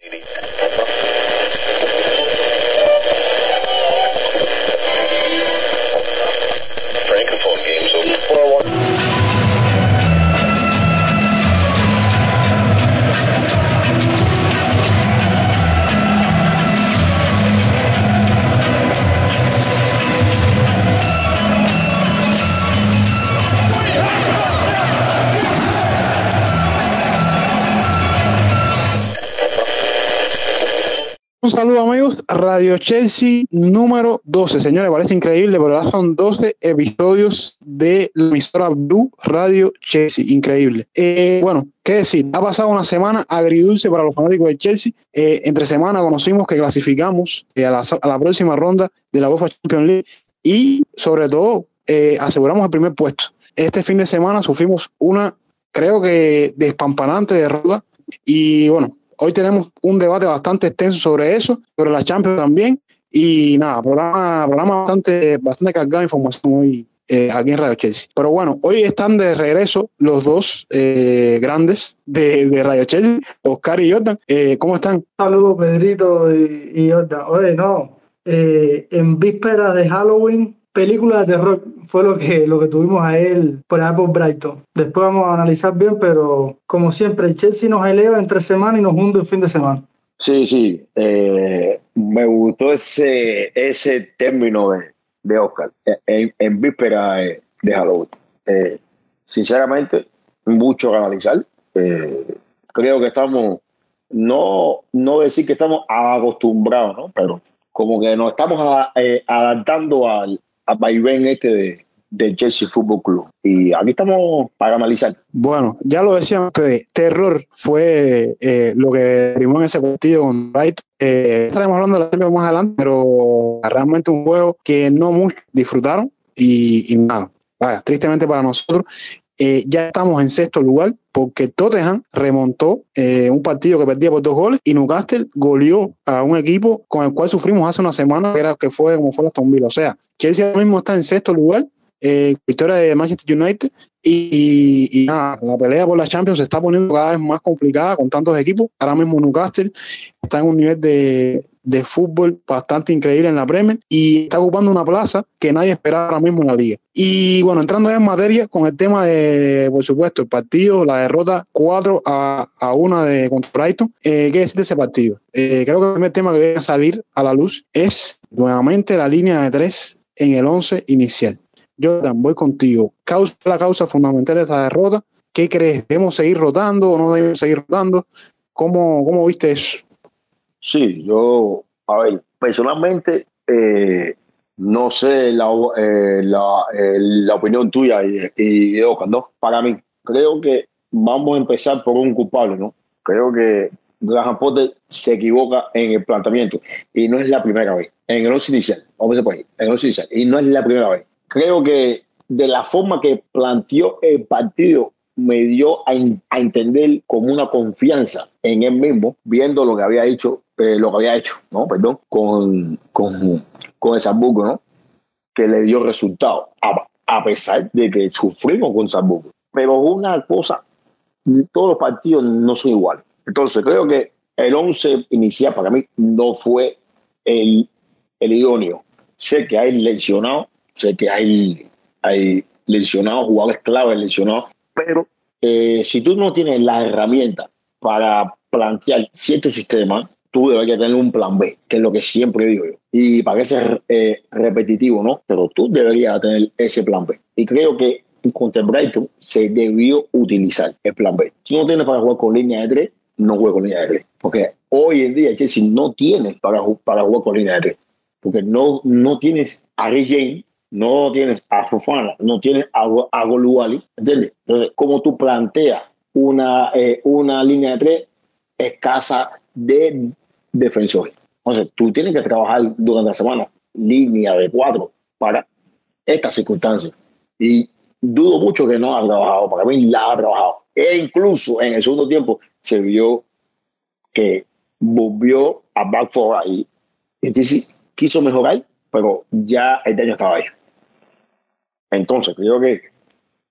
Un Radio Chelsea número 12. Señores, parece increíble, pero ya son 12 episodios de la emisora Blue Radio Chelsea. Increíble. Eh, bueno, qué decir, ha pasado una semana agridulce para los fanáticos de Chelsea. Eh, entre semana conocimos que clasificamos eh, a, la, próxima ronda de la UEFA Champions League y sobre todo aseguramos el primer puesto. Este fin de semana sufrimos una, creo que despampanante derrota y bueno, Hoy tenemos un debate bastante extenso sobre eso, sobre la Champions también. Y nada, programa, programa bastante, bastante cargado de información hoy eh, aquí en Radio Chelsea. Pero bueno, hoy están de regreso los dos eh, grandes de, Radio Chelsea, Oscar y Jordan. Eh, ¿Cómo están? Saludos, Pedrito y, y Jordan. Oye, no, en víspera de Halloween película de terror fue lo que, lo que tuvimos a él por allá por Brighton. Después vamos a analizar bien, pero como siempre, Chelsea nos eleva entre semana y nos hunde el fin de semana. Sí, sí. Eh, me gustó ese, ese término de, Oscar en, en víspera de Halloween. Eh, sinceramente, mucho que analizar. Eh, creo que estamos, no, no decir que estamos acostumbrados, ¿no? pero como que nos estamos adaptando al, a vaivén este de, de Chelsea Football Club. Y aquí estamos para analizar. Bueno, ya lo decían ustedes, terror fue eh, lo que primó en ese partido con Bright. Eh, estaremos hablando de la más adelante, pero realmente un juego que no muchos disfrutaron y, nada, tristemente para nosotros. Eh, ya estamos en sexto lugar porque Tottenham remontó eh, un partido que perdía por dos goles y Newcastle goleó a un equipo con el cual sufrimos hace una semana, que, era, que fue como fue Aston Villa. O sea, Chelsea ahora mismo está en sexto lugar, eh, victoria de Manchester United y, nada, la pelea por la Champions se está poniendo cada vez más complicada con tantos equipos. Ahora mismo Newcastle está en un nivel de, de fútbol bastante increíble en la Premier y está ocupando una plaza que nadie esperaba ahora mismo en la liga. Y bueno, entrando en materia con el tema de, por supuesto, el partido, la derrota 4 a, a 1 de contra Brighton, eh, ¿qué decir de ese partido? Eh, creo que el primer tema que debe salir a la luz es nuevamente la línea de 3 en el 11 inicial. Jordan, voy contigo. Causa, la causa fundamental de esta derrota. ¿Qué crees? ¿Debemos seguir rotando o no debemos seguir rotando? ¿Cómo, cómo viste eso? Sí, yo, a ver, personalmente, eh, no sé la, eh, eh, la, opinión tuya y, y de Oscar, ¿no? Para mí, creo que vamos a empezar por un culpable, ¿no? Creo que Graham Potter se equivoca en el planteamiento y no es la primera vez. En el once inicial, vamos a por ahí, en el once inicial, y no es la primera vez. Creo que de la forma que planteó el partido me dio a, entender como una confianza en él mismo, viendo lo que había hecho, eh, lo que había hecho, ¿no? Perdón, con, con, con el Zambuco, ¿no? Que le dio resultado, a, pesar de que sufrimos con Zambuco. Pero una cosa, todos los partidos no son iguales. Entonces, creo que el 11 inicial para mí no fue el, el idóneo. Sé que hay lesionados, sé que hay, hay lesionados, jugadores claves lesionados, pero eh, si tú no tienes la herramienta para plantear cierto sistema, tú deberías tener un plan B, que es lo que siempre digo yo. Y parece eh, repetitivo, ¿no? Pero tú deberías tener ese plan B. Y creo que contra Brighton se debió utilizar el plan B. Si no tienes para jugar con línea de tres, no juegues con línea de tres. Porque hoy en día, si no tienes para, para jugar con línea de tres. Porque no, no tienes a Ray James no tienes a Fofana, no tienes a, a Goluali, ¿entiendes? Entonces, como tú planteas una, eh, una línea de tres escasa de defensores. Entonces, tú tienes que trabajar durante la semana línea de cuatro para estas circunstancias. Y dudo mucho que no ha trabajado, para mí la ha trabajado. E incluso en el segundo tiempo se vio que volvió a back for ahí. Entonces, quiso mejorar, pero ya el daño estaba ahí. Entonces, creo que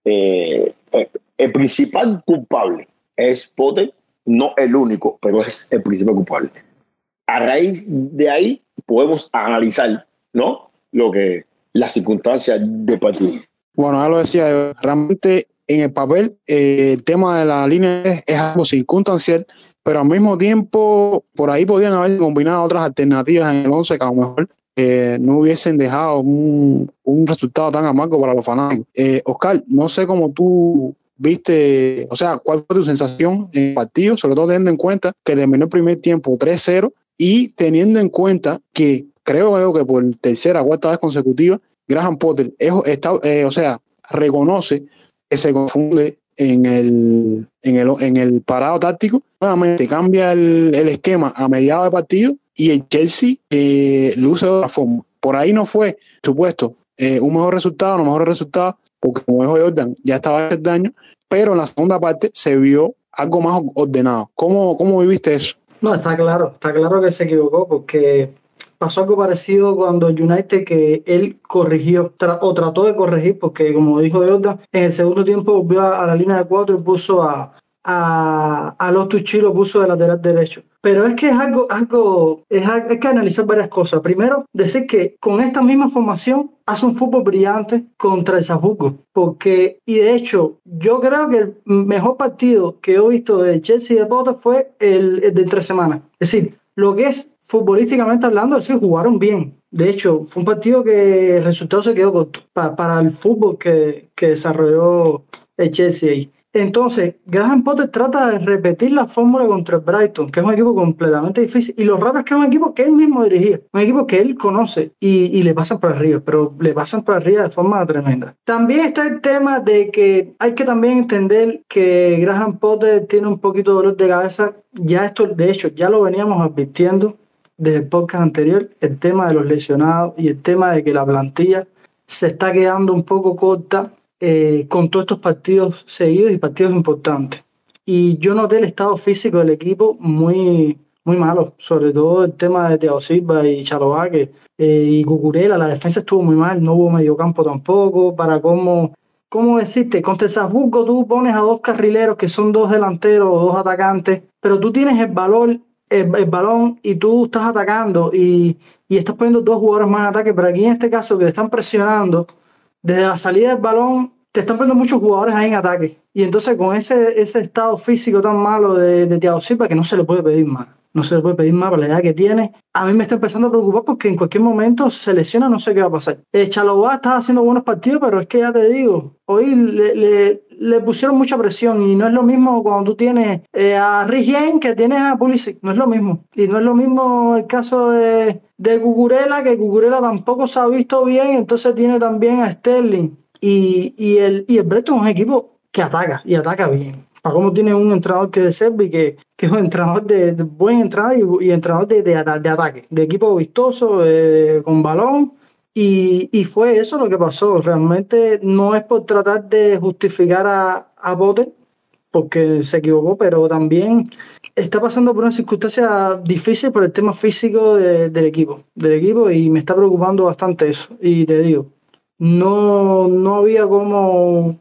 eh, eh, el principal culpable es Potter no el único, pero es el principal culpable. A raíz de ahí podemos analizar, ¿no? Lo que las circunstancias de partido. Bueno, ya lo decía, realmente en el papel eh, el tema de la línea es, es, algo circunstancial, pero al mismo tiempo por ahí podían haber combinado otras alternativas en el 11 que a lo mejor eh, no hubiesen dejado un, un, resultado tan amargo para los fanáticos. Eh, Oscar, no sé cómo tú viste, o sea, cuál fue tu sensación en el partido, sobre todo teniendo en cuenta que terminó el primer tiempo 3-0 y teniendo en cuenta que creo que por tercera o cuarta vez consecutiva, Graham Potter es, está, eh, o sea, reconoce que se confunde en el, en el, en el parado táctico, nuevamente cambia el, el esquema a mediados de partido y el Chelsea eh, luce de otra forma. Por ahí no fue, supuesto, eh, un mejor resultado, no mejor resultado, porque como dijo Jordan, ya estaba el daño, pero en la segunda parte se vio algo más ordenado. ¿Cómo, cómo viviste eso? No, está claro, está claro que se equivocó, porque pasó algo parecido cuando United que él corrigió o trató de corregir porque como dijo Jordan en el segundo tiempo volvió a la línea de cuatro y puso a, a, a los Tucci lo puso de lateral derecho pero es que es algo, algo es, hay que analizar varias cosas. Primero, decir que con esta misma formación hace un fútbol brillante contra el Salzburgo, porque, y de hecho, yo creo que el mejor partido que he visto de Chelsea y de Potter fue el, de tres semanas. Es decir, lo que es futbolísticamente hablando, que jugaron bien. De hecho, fue un partido que el resultado se quedó corto para, para el fútbol que, que desarrolló el Chelsea ahí. Entonces, Graham Potter trata de repetir la fórmula contra el Brighton, que es un equipo completamente difícil. Y lo raro es que es un equipo que él mismo dirigía, un equipo que él conoce y, y, le pasan por arriba, pero le pasan por arriba de forma tremenda. También está el tema de que hay que también entender que Graham Potter tiene un poquito de dolor de cabeza. Ya esto, de hecho, ya lo veníamos advirtiendo desde el podcast anterior, el tema de los lesionados y el tema de que la plantilla se está quedando un poco corta eh, con todos estos partidos seguidos y partidos importantes. Y yo noté el estado físico del equipo muy, muy malo, sobre todo el tema de Teo Silva y Chalovaque eh, y Cucurela. La defensa estuvo muy mal, no hubo mediocampo tampoco. Para cómo, cómo decirte, contra Salzburgo tú pones a dos carrileros que son dos delanteros o dos atacantes, pero tú tienes el valor el, el, balón y tú estás atacando y, y, estás poniendo dos jugadores más en ataque, pero aquí en este caso que te están presionando, desde la salida del balón te están poniendo muchos jugadores ahí en ataque. Y entonces con ese, ese estado físico tan malo de, de Thiago Silva que no se le puede pedir más. No se le puede pedir más por la edad que tiene. A mí me está empezando a preocupar porque en cualquier momento se lesiona, no sé qué va a pasar. Eh, Chalobá está haciendo buenos partidos, pero es que ya te digo, hoy le, le pusieron mucha presión y no es lo mismo cuando tú tienes eh, a Rigen que tienes a Pulisic. No es lo mismo. Y no es lo mismo el caso de, de Cucurella, que Cucurella tampoco se ha visto bien, entonces tiene también a Sterling. Y, y, el, y el Breton es un equipo que ataca y ataca bien. Para cómo tiene un entrenador que de Servi, que, que es un entrenador de, de buen entrenador y, y entrenador de, de, de, ataque, de equipo vistoso, eh, con balón. Y, y, fue eso lo que pasó. Realmente no es por tratar de justificar a, a Potter, porque se equivocó, pero también está pasando por una circunstancia difícil por el tema físico de, del equipo, del equipo, y me está preocupando bastante eso. Y te digo, no, no había como,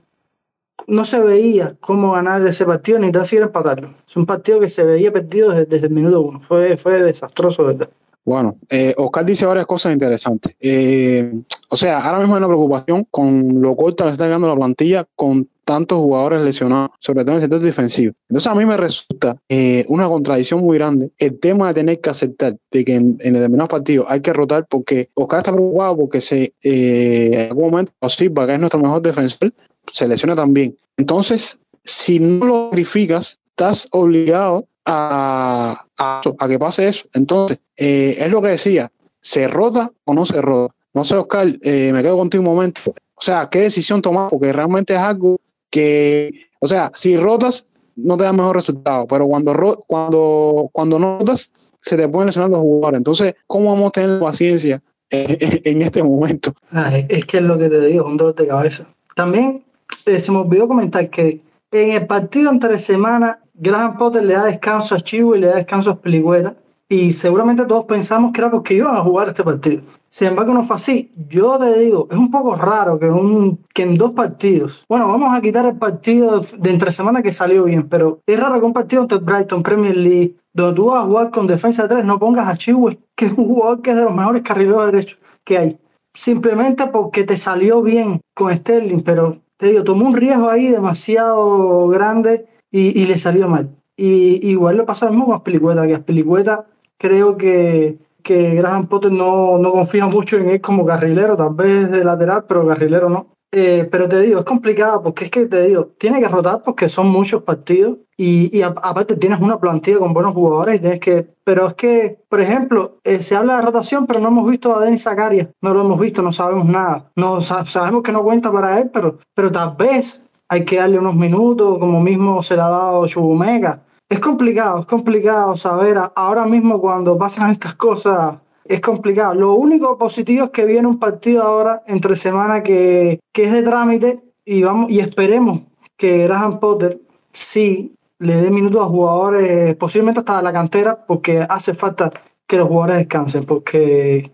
no se veía cómo ganar ese partido ni tan siquiera empatarlo. Es un partido que se veía perdido desde, desde el minuto uno. Fue, fue desastroso, ¿verdad? Bueno, eh, Oscar dice varias cosas interesantes. Eh, o sea, ahora mismo hay una preocupación con lo corta que está llegando la plantilla, con tantos jugadores lesionados, sobre todo en el sector defensivo. Entonces a mí me resulta eh, una contradicción muy grande el tema de tener que aceptar de que en, en determinados partidos hay que rotar porque Oscar está preocupado porque se, eh, en algún momento Silva, que es nuestro mejor defensor, se lesiona también. Entonces, si no lo sacrificas, estás obligado a, a, que pase eso. Entonces, eh, es lo que decía, ¿se rota o no se rota? No sé, Oscar, eh, me quedo contigo un momento. O sea, ¿qué decisión tomar? Porque realmente es algo que, o sea, si rotas, no te da mejor resultado, pero cuando, cuando, cuando no rotas, se te pueden lesionar los jugadores. Entonces, ¿cómo vamos a tener paciencia en, este momento? Ah, es que es lo que te digo, un dolor de cabeza. También eh, se me olvidó comentar que en el partido entre semana, Graham Potter le da descanso a Chivo y le da descanso a Peligüeta. y seguramente todos pensamos que era porque iban a jugar este partido. Sin embargo, no fue así. Yo te digo, es un poco raro que, un, que en dos partidos, bueno, vamos a quitar el partido de, entre semana que salió bien, pero es raro que un partido entre Brighton Premier League, donde tú vas a jugar con defensa de tres, no pongas a Chihuahua, que es un jugador que es de los mejores carrileros derechos que hay. Simplemente porque te salió bien con Sterling, pero te digo, tomó un riesgo ahí demasiado grande y, y le salió mal. Y igual lo pasa mismo con Aspilicueta, que Aspilicueta creo que, que Graham Potter no, no confía mucho en él como carrilero, tal vez de lateral, pero carrilero no. Eh, pero te digo, es complicado porque es que te digo, tiene que rotar porque son muchos partidos y, y aparte tienes una plantilla con buenos jugadores y tienes que. Pero es que, por ejemplo, eh, se habla de rotación, pero no hemos visto a Denis Zakaria, no lo hemos visto, no sabemos nada. No, sabemos que no cuenta para él, pero, pero tal vez hay que darle unos minutos, como mismo se le ha dado Chubumega. Es complicado, es complicado saber. Ahora mismo cuando pasan estas cosas, es complicado. Lo único positivo es que viene un partido ahora entre semana que, que es de trámite y vamos y esperemos que Graham Potter sí le dé minutos a jugadores, posiblemente hasta la cantera, porque hace falta que los jugadores descansen, porque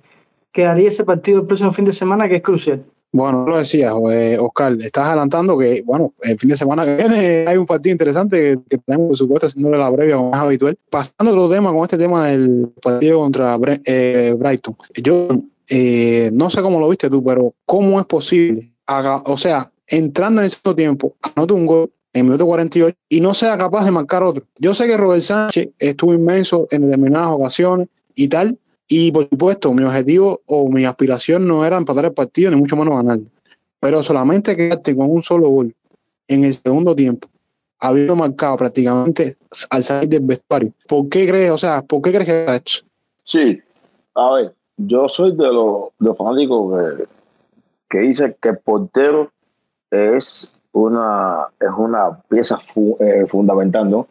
quedaría ese partido el próximo fin de semana que es crucial. Bueno, lo decía, Oscar, estás adelantando que, bueno, el fin de semana que viene hay un partido interesante que, tenemos, por supuesto, haciéndole la breve como es habitual. Pasando a otro tema, con este tema del partido contra eh, Brighton. Yo eh, no sé cómo lo viste tú, pero ¿cómo es posible? o sea, entrando en ese tiempo, anote un gol en minuto 48 y no sea capaz de marcar otro. Yo sé que Robert Sánchez estuvo inmenso en determinadas ocasiones y tal, y por supuesto, mi objetivo o mi aspiración no era empatar el partido, ni mucho menos ganar. Pero solamente quedarte con un solo gol en el segundo tiempo, habiendo marcado prácticamente al salir del vestuario. ¿Por qué crees, o sea, por qué crees que ha hecho? Sí, a ver, yo soy de los, fanáticos que, que dice que el portero es una, es una pieza eh, fundamental ¿no?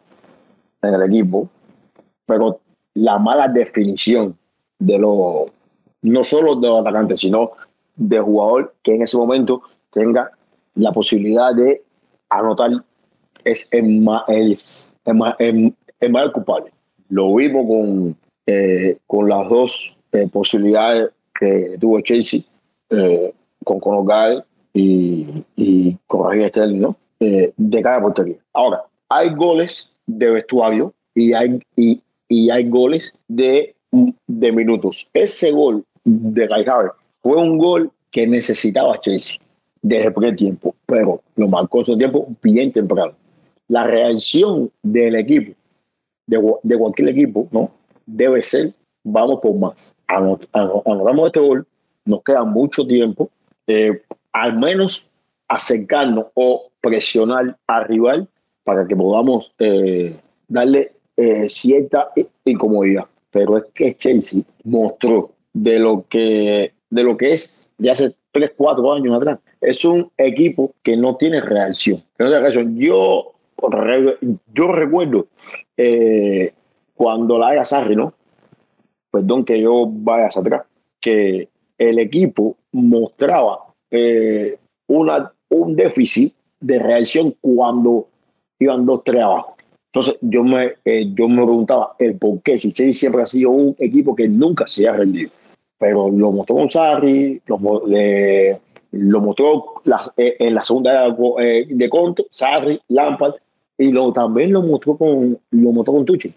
en el equipo, pero la mala definición de los, no solo de los atacantes, sino de jugador que en ese momento tenga la posibilidad de anotar es el más, el, culpable. Lo vimos con, eh, con las dos eh, posibilidades que tuvo Chelsea eh, con Conor y, y con Raheem Sterling, ¿no? de cada portería. Ahora, hay goles de vestuario y hay, y, y hay goles de de minutos. Ese gol de Kai fue un gol que necesitaba Chelsea desde el primer tiempo, pero lo marcó en su tiempo bien temprano. La reacción del equipo, de, cualquier equipo, ¿no? Debe ser, vamos por más. Anotamos este gol, nos queda mucho tiempo, eh, al menos acercarnos o presionar al rival para que podamos eh, darle eh, cierta incomodidad pero es que Chelsea mostró de lo que, de lo que es ya hace 3, 4 años atrás. Es un equipo que no tiene reacción. no tiene reacción. Yo, yo recuerdo eh, cuando la era Sarri, ¿no? Perdón que yo vaya hacia atrás, que el equipo mostraba eh, una, un déficit de reacción cuando iban dos, tres abajo. Entonces yo me, eh, yo me preguntaba el por qué, si Chelsea siempre ha sido un equipo que nunca se ha rendido. Pero lo mostró Sarri, lo, lo mostró eh, en la segunda era eh, de Conte, Sarri, Lampard, y lo, también lo mostró con, lo mostró con Tuchel.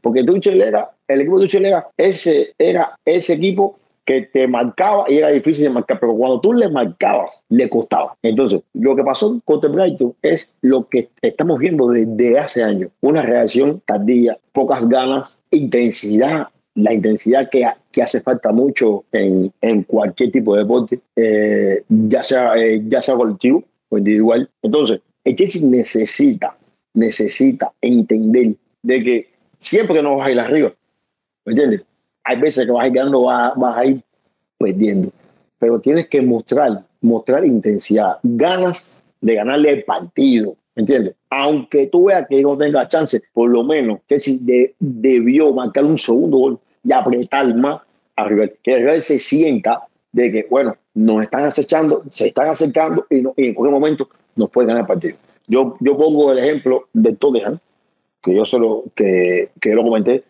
Porque Tuchel era, el equipo de Tuchel era ese, era ese equipo que te marcaba y era difícil de marcar, pero cuando tú le marcabas, le costaba. Entonces, lo que pasó con The Brighton es lo que estamos viendo desde hace años. Una reacción tardía, pocas ganas, intensidad, la intensidad que, que hace falta mucho en, en cualquier tipo de deporte, eh, ya, sea, eh, ya sea colectivo o individual. Entonces, el Chelsea necesita, necesita entender de que siempre que no vas a ir arriba, ¿me entiendes? Hay veces que vas ir ganando, vas, a ir perdiendo. Pero tienes que mostrar, mostrar intensidad, ganas de ganarle el partido. ¿Me entiendes? Aunque tú veas que no tenga chance, por lo menos que si debió marcar un segundo gol y apretar más a River, que River se sienta de que, bueno, nos están acechando, se están acercando y, en cualquier momento nos pueden ganar el partido. Yo, yo pongo el ejemplo de Tottenham, que yo solo que, que lo comenté,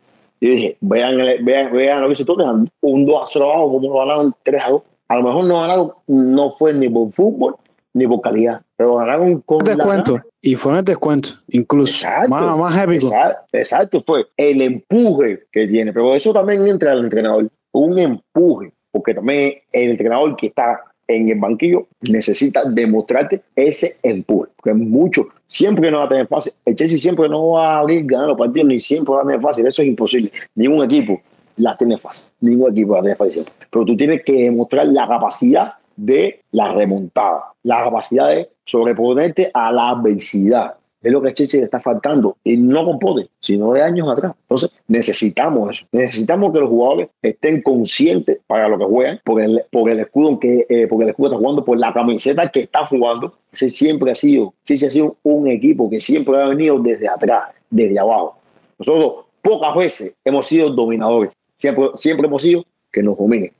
Y dije, vean, vean, vean lo que se toca, un 2 a 0 abajo, como lo ganaron 3 a 2. A lo mejor no ganaron, no fue ni por fútbol ni por calidad, pero ganaron con descuento. Y fue el descuento, incluso. Exacto, más, más épico. Exacto, exacto, fue el empuje que tiene. Pero eso también entra al entrenador. Un empuje, porque también el entrenador que está en el banquillo necesita demostrarte ese empuje. Porque mucho, siempre no va a tener fácil. El Chelsea siempre no va a abrir ganar los partidos, ni siempre va a tener fácil. Eso es imposible. Ningún equipo la tiene fácil. Ningún equipo la tiene fácil. Pero tú tienes que demostrar la capacidad de la remontada, la capacidad de sobreponerte a la adversidad. Es lo que a Chelsea le está faltando. Y no con sino de años atrás. Entonces, necesitamos eso. Necesitamos que los jugadores estén conscientes para lo que juegan, por el, por el escudo que eh, porque el escudo está jugando, por la camiseta que está jugando. Ese siempre ha sido, Chelsea ha sido un equipo que siempre ha venido desde atrás, desde abajo. Nosotros pocas veces hemos sido dominadores. Siempre, siempre hemos sido que nos dominen.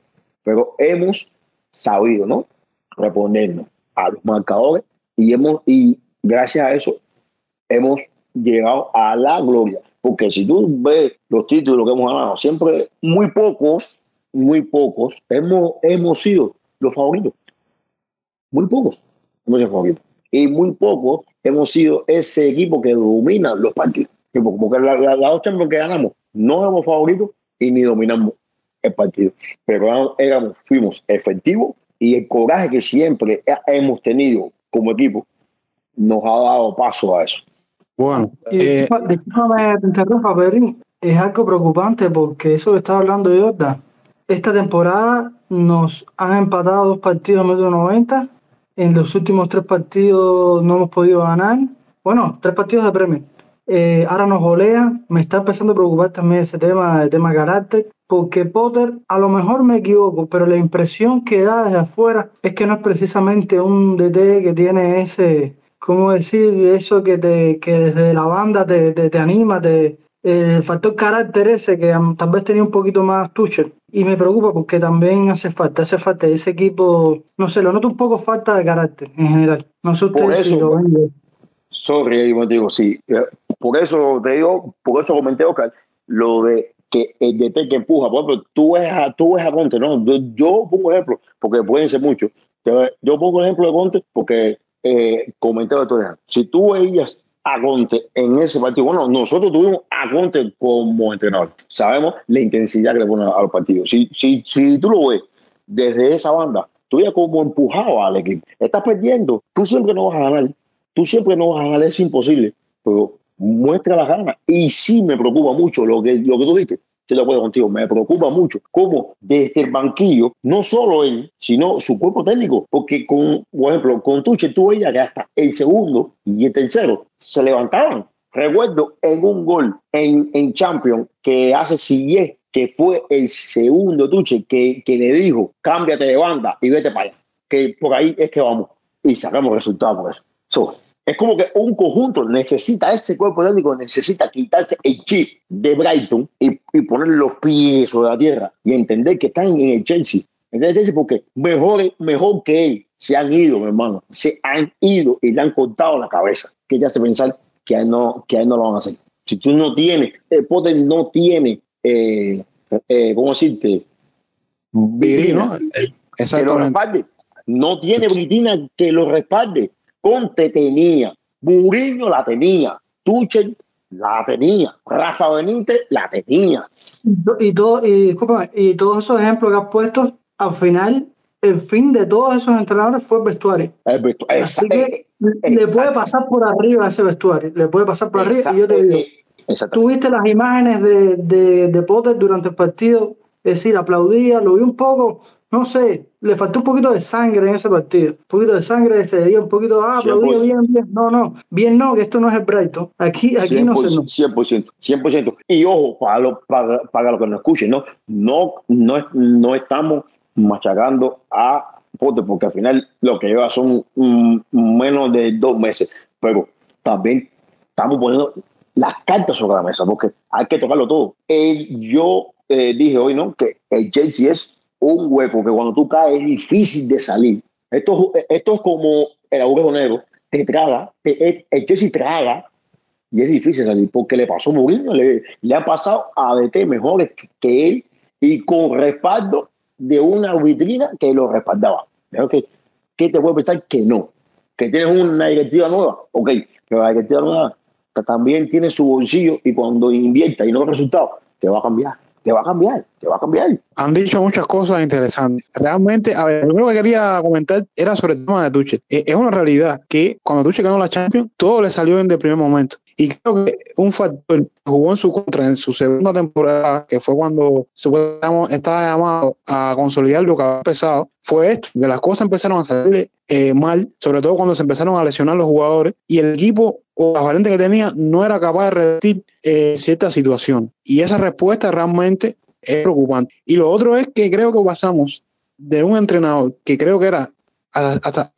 Pero hemos sabido, ¿no? Reponernos a los marcadores y hemos y gracias a eso hemos llegado a la gloria. Porque si tú ves los títulos que hemos ganado, siempre muy pocos, muy pocos, hemos, hemos sido los favoritos. Muy pocos hemos sido favoritos. Y muy pocos hemos sido ese equipo que domina los partidos. Porque las la, dos Champions que ganamos no somos favoritos y ni dominamos el partido. Pero éramos, fuimos efectivos y el coraje que siempre hemos tenido como equipo nos ha dado paso a eso. Bueno, eh, discúlpame, te interrumpa, Pedrín. Es algo preocupante porque eso que estaba hablando Jordan, esta temporada nos han empatado dos partidos en metro 90. En los últimos tres partidos no hemos podido ganar. Bueno, tres partidos de premio. Eh, ahora nos golea. Me está empezando a preocupar también ese tema, el tema carácter porque Potter, a lo mejor me equivoco, pero la impresión que da desde afuera es que no es precisamente un DT que tiene ese, ¿cómo decir? Eso que, te, que desde la banda te, te, anima, te, el factor carácter ese que tal vez tenía un poquito más Tuchel. Y me preocupa porque también hace falta, hace falta ese equipo, no sé, lo noto un poco falta de carácter en general. No sé usted si lo ven. Sorry, digo, sí. Eh, por eso te digo, por eso comenté, Oscar, lo de que el DT que empuja. Por ejemplo, tú ves a, tú ves a Conte, ¿no? Yo, pongo ejemplo, porque pueden ser muchos. Yo pongo ejemplo de Conte porque eh, otro día. Si tú veías a Conte en ese partido, bueno, nosotros tuvimos a Conte como entrenador. Sabemos la intensidad que le pone a los partidos. Si, si, si tú lo ves desde esa banda, tú ya como empujado al equipo. Estás perdiendo, tú siempre no vas a ganar. Tú siempre no vas a ganar, es imposible. Pero muestra la gana. Y sí me preocupa mucho lo que, lo que tú dijiste. Estoy de acuerdo contigo, me preocupa mucho cómo desde el banquillo, no solo él, sino su cuerpo técnico, porque con, por ejemplo, con Tuche tú veías que hasta el segundo y el tercero se levantaban. Recuerdo en un gol en, en Champions que hace Sillé, que fue el segundo Tuche, que, que le dijo, cámbiate de banda y vete para allá, que por ahí es que vamos. Y sacamos resultados por eso. Es como que un conjunto necesita, ese cuerpo técnico necesita quitarse el chip de Brighton y, y poner los pies sobre la tierra y entender que están en el Chelsea. ¿Entendés? Porque mejor, mejor que él se han ido, mi hermano. Se han ido y le han cortado la cabeza. Que ya se pensar que a él no, que a él no lo van a hacer. Si tú no tienes, el Potter no tiene, eh, eh, ¿cómo decirte? Virina, que lo respalde. No tiene Britina que lo respalde. Conte tenía, Mourinho la tenía, Tuchel la tenía, Rafa Benítez la tenía. Y, todo, y, y todos esos ejemplos que has puesto, al final, el fin de todos esos entrenadores fue el vestuario. Así que le puede pasar por arriba a ese vestuario, le puede pasar por arriba. Y yo te digo, tuviste las imágenes de, de, de Potter durante el partido, es decir, aplaudía, lo vi un poco, no sé, le faltó un poquito de sangre en ese partido. Un poquito de sangre, se veía un poquito, ah, aplaudía bien, bien. No, no, bien no, que esto no es el Brighton. Aquí, aquí no se no. 100%, 100%. Y ojo, para los para, para que nos escuchen, ¿no? No, no, no estamos machacando a Pote, porque al final lo que lleva son mm, menos de dos meses. Pero también estamos poniendo las cartas sobre la mesa, porque hay que tocarlo todo. yo eh, dije hoy, ¿no? Que el Chelsea es un hueco que cuando tú caes es difícil de salir. Esto, esto es como el agujero negro, te traga, te, el Chelsea traga y es difícil salir porque le pasó Mourinho, le, ha pasado a DT mejores que él y con respaldo de una vitrina que lo respaldaba. que ¿Qué te puede pensar que no? Que tienes una directiva nueva, ok, pero la directiva nueva también tiene su bolsillo y cuando invierta y no resultados, te va a cambiar te va a cambiar, te va a cambiar. Han dicho muchas cosas interesantes. Realmente, a ver, lo primero que quería comentar era sobre el tema de Tuchel. Eh, es una realidad que cuando Tuchel ganó la Champions, todo le salió en el primer momento. Y creo que un factor jugó en su contra en su segunda temporada, que fue cuando estaba llamado a consolidar lo que había empezado, fue esto, que las cosas empezaron a salir eh, mal, sobre todo cuando se empezaron a lesionar los jugadores y el equipo o la variante que tenía no era capaz de revertir eh, cierta situación. Y esa respuesta realmente es preocupante. Y lo otro es que creo que pasamos de un entrenador que creo que era hasta,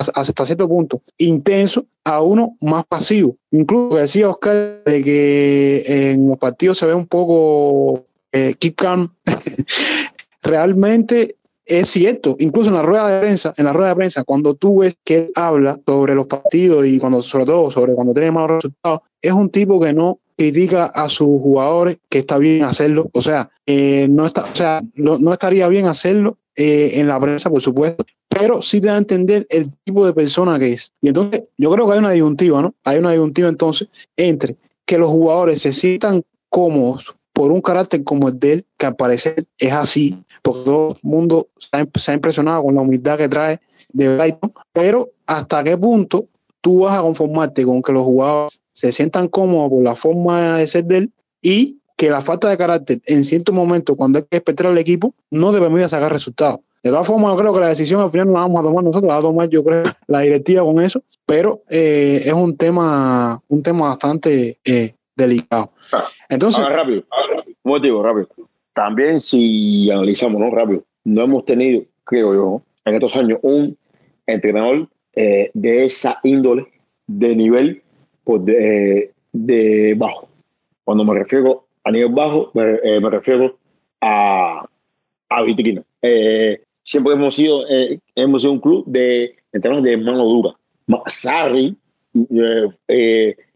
cierto punto intenso a uno más pasivo. Incluso decía Oscar de que en los partidos se ve un poco eh, keep calm. Realmente es cierto, incluso en la rueda de prensa, en la rueda de prensa, cuando tú ves que él habla sobre los partidos y cuando, sobre todo sobre cuando tiene malos resultados, es un tipo que no critica a sus jugadores, que está bien hacerlo, o sea, eh, no está, o sea, no, estaría bien hacerlo eh, en la prensa, por supuesto, pero sí te da a entender el tipo de persona que es. Y entonces, yo creo que hay una disyuntiva, ¿no? Hay una disyuntiva entonces entre que los jugadores se sientan cómodos por un carácter como el de él, que al parecer es así, todo el mundo se ha impresionado con la humildad que trae de Brighton, pero hasta qué punto tú vas a conformarte con que los jugadores se sientan cómodos por la forma de ser de él y que la falta de carácter en cierto momento, cuando hay que respetar al equipo, no te permite sacar resultados. De todas formas, yo creo que la decisión al final no la vamos a tomar nosotros, la va a tomar yo creo la directiva con eso, pero eh, es un tema, un tema bastante eh, delicado. Ah, Entonces, rápido, un motivo, rápido. También si analizamos, ¿no? Rápido, no hemos tenido, creo yo, en estos años un entrenador eh, de esa índole, de nivel pues, de, de, bajo. Cuando me refiero a nivel bajo, me, eh, refiero a, a vitrina. Eh, siempre hemos sido, hemos sido un club de entrenadores de mano dura. Sarri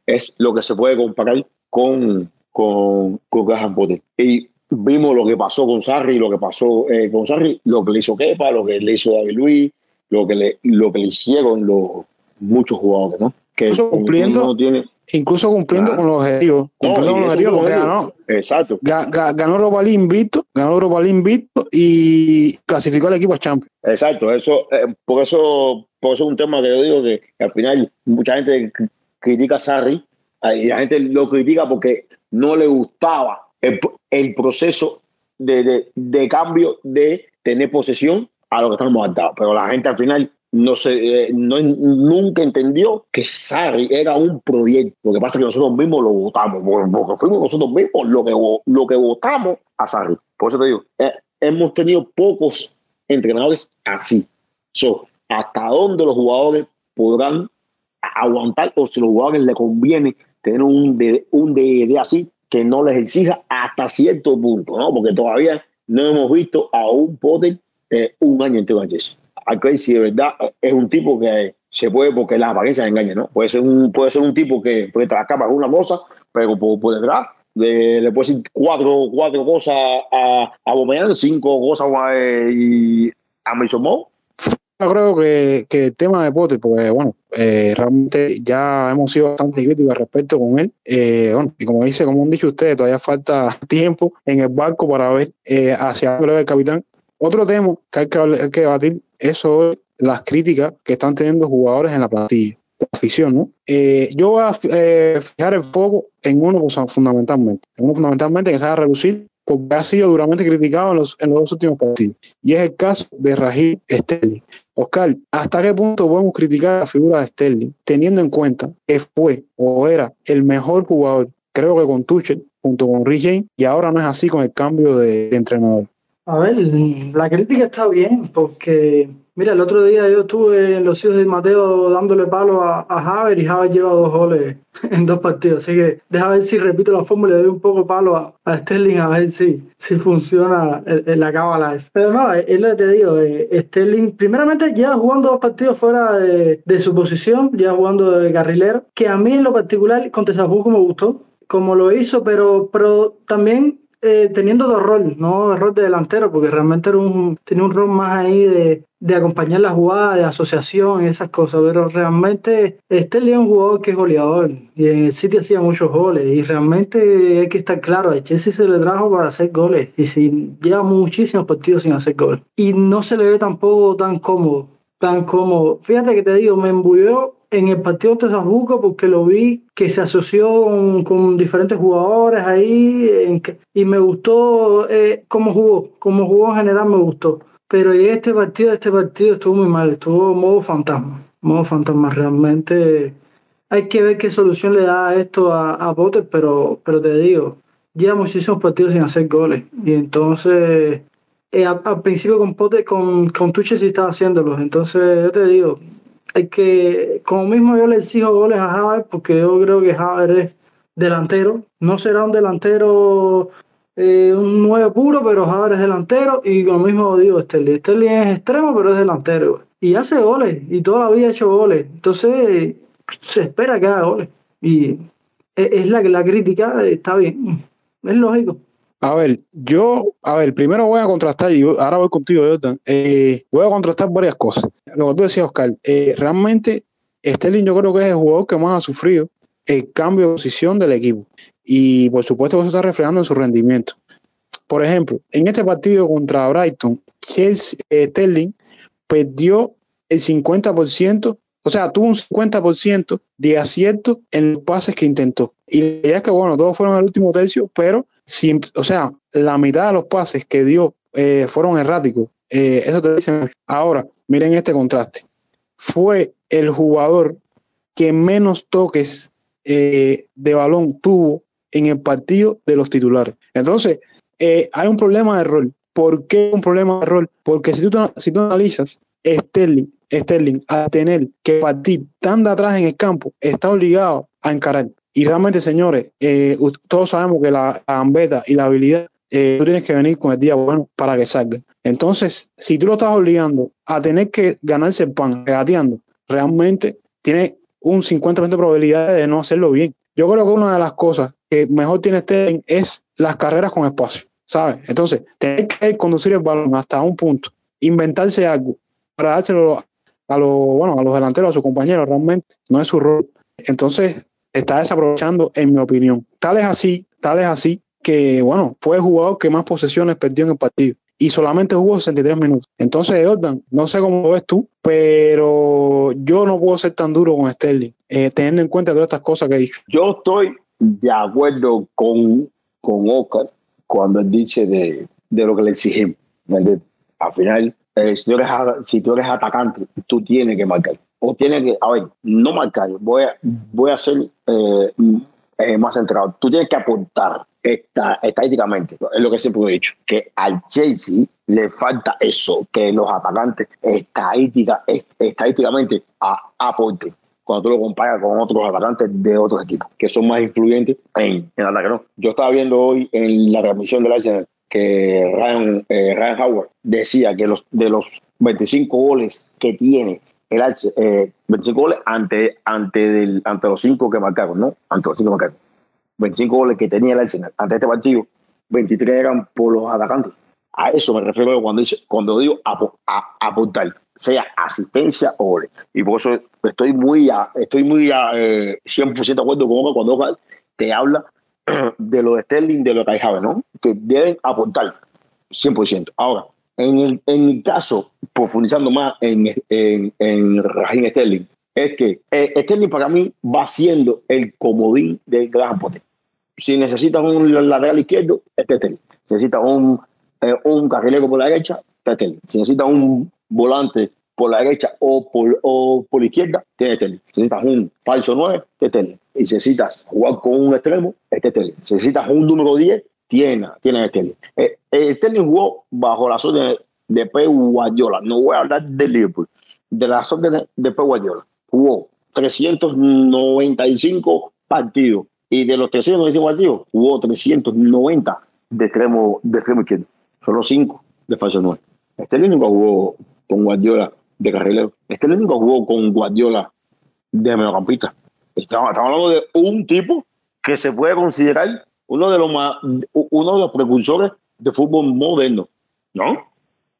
es lo que se puede comparar con, con, con Graham Potter. Y vimos lo que pasó con Sarri, lo que pasó eh, con Sarri, lo que le hizo Kepa, lo que le hizo David Luis, lo que le, lo que le hicieron los muchos jugadores, ¿no? Que incluso cumpliendo, tiene, incluso cumpliendo con los objetivos. Cumpliendo con los objetivos porque ganó. Exacto. ganó Europa League invicto, ganó Europa League invicto y clasificó al equipo a Champions. Exacto, eso, eh, por eso, por eso es un tema que yo digo que, al final mucha gente critica a Sarri y la gente lo critica porque no le gustaba el, proceso de, de, cambio de tener posesión a lo que estamos adaptados. Pero la gente al final no se, eh, no, nunca entendió que Sarri era un proyecto. Lo que pasa es que nosotros mismos lo votamos, porque fuimos nosotros mismos lo que, lo que votamos a Sarri. Por eso te digo, eh, hemos tenido pocos entrenadores así. So, hasta dónde los jugadores podrán aguantar o si los jugadores les conviene tener un de, un de así que no les exija hasta cierto punto, ¿no? Porque todavía no hemos visto a un Potter eh, un año entero antes. Aquí si de verdad es un tipo que se puede, porque las apariencias engañan, ¿no? Puede ser un, puede ser un tipo que puede trabajar para una cosa, pero por, detrás le puede decir cuatro, cuatro cosas a, a cinco cosas a, y a Mason yo creo que, que, el tema de Potter, porque bueno, eh, realmente ya hemos sido bastante críticos al respecto con él. Eh, bueno, y como dice, como han dicho ustedes, todavía falta tiempo en el barco para ver eh, hacia dónde el capitán. Otro tema que hay que, que debatir es sobre las críticas que están teniendo jugadores en la plantilla, la afición, ¿no? yo voy a fijar el foco en uno fundamentalmente, en uno fundamentalmente que se va a reducir porque ha sido duramente criticado en los, dos últimos partidos. Y es el caso de Rajid Sterling. Oscar, ¿hasta qué punto podemos criticar la figura de Sterling, teniendo en cuenta que fue o era el mejor jugador, creo que con Tuchel, junto con Rick y ahora no es así con el cambio de, entrenador? A ver, la crítica está bien, porque Mira, el otro día yo estuve en los hijos de Mateo dándole palo a, a Haver y Haver lleva dos goles en dos partidos. Así que deja ver si repito la fórmula y doy un poco palo a, a Sterling a ver si, si funciona en la cábala esa. Pero no, es lo que te digo. Eh, Sterling, primeramente, ya jugando dos partidos fuera de, de su posición, ya jugando de carrilero, que a mí en lo particular con Tesabuco me gustó como lo hizo, pero, pero también eh, teniendo dos roles, no el rol de delantero, porque realmente era un, tenía un rol más ahí de, de acompañar la jugada, de asociación y esas cosas, pero realmente este es un jugador que es goleador y en el City hacía muchos goles y realmente hay que estar claro, a Chelsea se le trajo para hacer goles y si lleva muchísimos partidos sin hacer goles y no se le ve tampoco tan cómodo, tan cómodo. Fíjate que te digo, me embulló en el partido de Zabuco porque lo vi que se asoció con, diferentes jugadores ahí y me gustó eh, cómo jugó, cómo jugó en general me gustó. Pero este partido, este partido estuvo muy mal, estuvo modo fantasma, modo fantasma realmente. Hay que ver qué solución le da esto a, a Potter, pero, pero te digo, lleva muchísimos partidos sin hacer goles. Y entonces, eh, al, principio con Potter, con, con Tuche sí estaba haciéndolos. Entonces, yo te digo, hay que, como mismo yo le exijo goles a Javier, porque yo creo que Javier es delantero, no será un delantero eh, un 9 puro, pero Javier es delantero, y como mismo digo, Sterling, Sterling es extremo, pero es delantero, y hace goles, y toda la vida ha hecho goles, entonces se espera que haga goles, y es la que la crítica está bien, es lógico. A ver, yo, a ver, primero voy a contrastar, y ahora voy contigo, Jordan. Eh, voy a contrastar varias cosas. Lo que tú decías, Oscar, eh, realmente Sterling yo creo que es el jugador que más ha sufrido el cambio de posición del equipo. Y por supuesto eso está reflejando en su rendimiento. Por ejemplo, en este partido contra Brighton, Chelsea, eh, Sterling perdió el 50%, o sea, tuvo un 50% de acierto en los pases que intentó. Y ya que, bueno, todos fueron el último tercio, pero o sea, la mitad de los pases que dio eh, fueron erráticos. Eh, eso te dice mucho. Ahora, miren este contraste. Fue el jugador que menos toques eh, de balón tuvo en el partido de los titulares. Entonces, hay un problema de rol. ¿Por qué un problema de rol? Porque si tú, si tú analizas, Sterling, Sterling, a tener que partir tan de atrás en el campo, está obligado a encarar. Y realmente, señores, eh, todos sabemos que la ambeta y la habilidad, eh, tú tienes que venir con el día bueno para que salga. Entonces, si tú lo estás obligando a tener que ganarse el pan regateando, realmente tiene un 50% de probabilidad de no hacerlo bien. Yo creo que una de las cosas que mejor tiene este es las carreras con espacio, ¿sabes? Entonces, tener que conducir el balón hasta un punto, inventarse algo para dárselo a los, bueno, a los delanteros, a sus compañeros, realmente no es su rol. Entonces, está desaprovechando, en mi opinión. Tal es así, tal es así, que bueno, fue el jugador que más posesiones perdió en el partido y solamente jugó 63 minutos. Entonces, Jordan, no sé cómo lo ves tú, pero yo no puedo ser tan duro con Sterling, eh, teniendo en cuenta todas estas cosas que he. Yo estoy de acuerdo con, con Oscar cuando él dice de, de lo que le exigimos. Al final, eh, si, tú eres, si tú eres atacante, tú tienes que marcar o tiene que, a ver, no marcar, voy a, voy a ser eh, eh, más centrado. Tú tienes que apuntar esta, estadísticamente, es lo que siempre he dicho, que al Chelsea le falta eso, que los atacantes estadística, estadísticamente aporten cuando tú lo comparas con otros atacantes de otros equipos que son más influyentes en, el ataque. ¿no? Yo estaba viendo hoy en la transmisión del Arsenal que Ryan, eh, Ryan Howard decía que los, de los 25 goles que tiene el eh, 25 goles ante, ante, del, ante los 5 que marcaron, ¿no? Ante los 5 marcaron. 25 goles que tenía el Arsenal ante este partido, 23 eran por los atacantes. A eso me refiero cuando, dice, cuando digo apuntar, sea asistencia o goles. Y por eso estoy muy, estoy muy eh, 100% de acuerdo con cuando te habla de lo de Sterling, de lo que hay ¿no? Que deben apuntar 100%. Ahora, en el, en el caso, profundizando más en, en, en Raheem Sterling, es que eh, Sterling para mí va siendo el comodín del gran Potter. Si necesitas un lateral izquierdo, este Sterling. Si necesitas un, eh, un carrilero por la derecha, este Sterling. Si necesitas un volante por la derecha o por, o por la izquierda, tiene Sterling. Si necesitas un falso 9, este Sterling. Y si necesitas jugar con un extremo, este Sterling. Si necesitas un número 10, tiene, tiene Sterling. Eh, eh, Sterling jugó bajo las órdenes de Pep Guardiola, no voy a hablar de Liverpool, de las órdenes de Pep Guardiola, jugó 395 partidos y de los 395 partidos jugó 390 de extremo, de extremo izquierdo, solo 5 de falso 9. Este es el único que jugó con Guardiola de carrilero. Este único que jugó con Guardiola de mediocampista. Estamos, estamos hablando de un tipo que se puede considerar uno de los más, uno de los precursores de fútbol moderno, ¿no?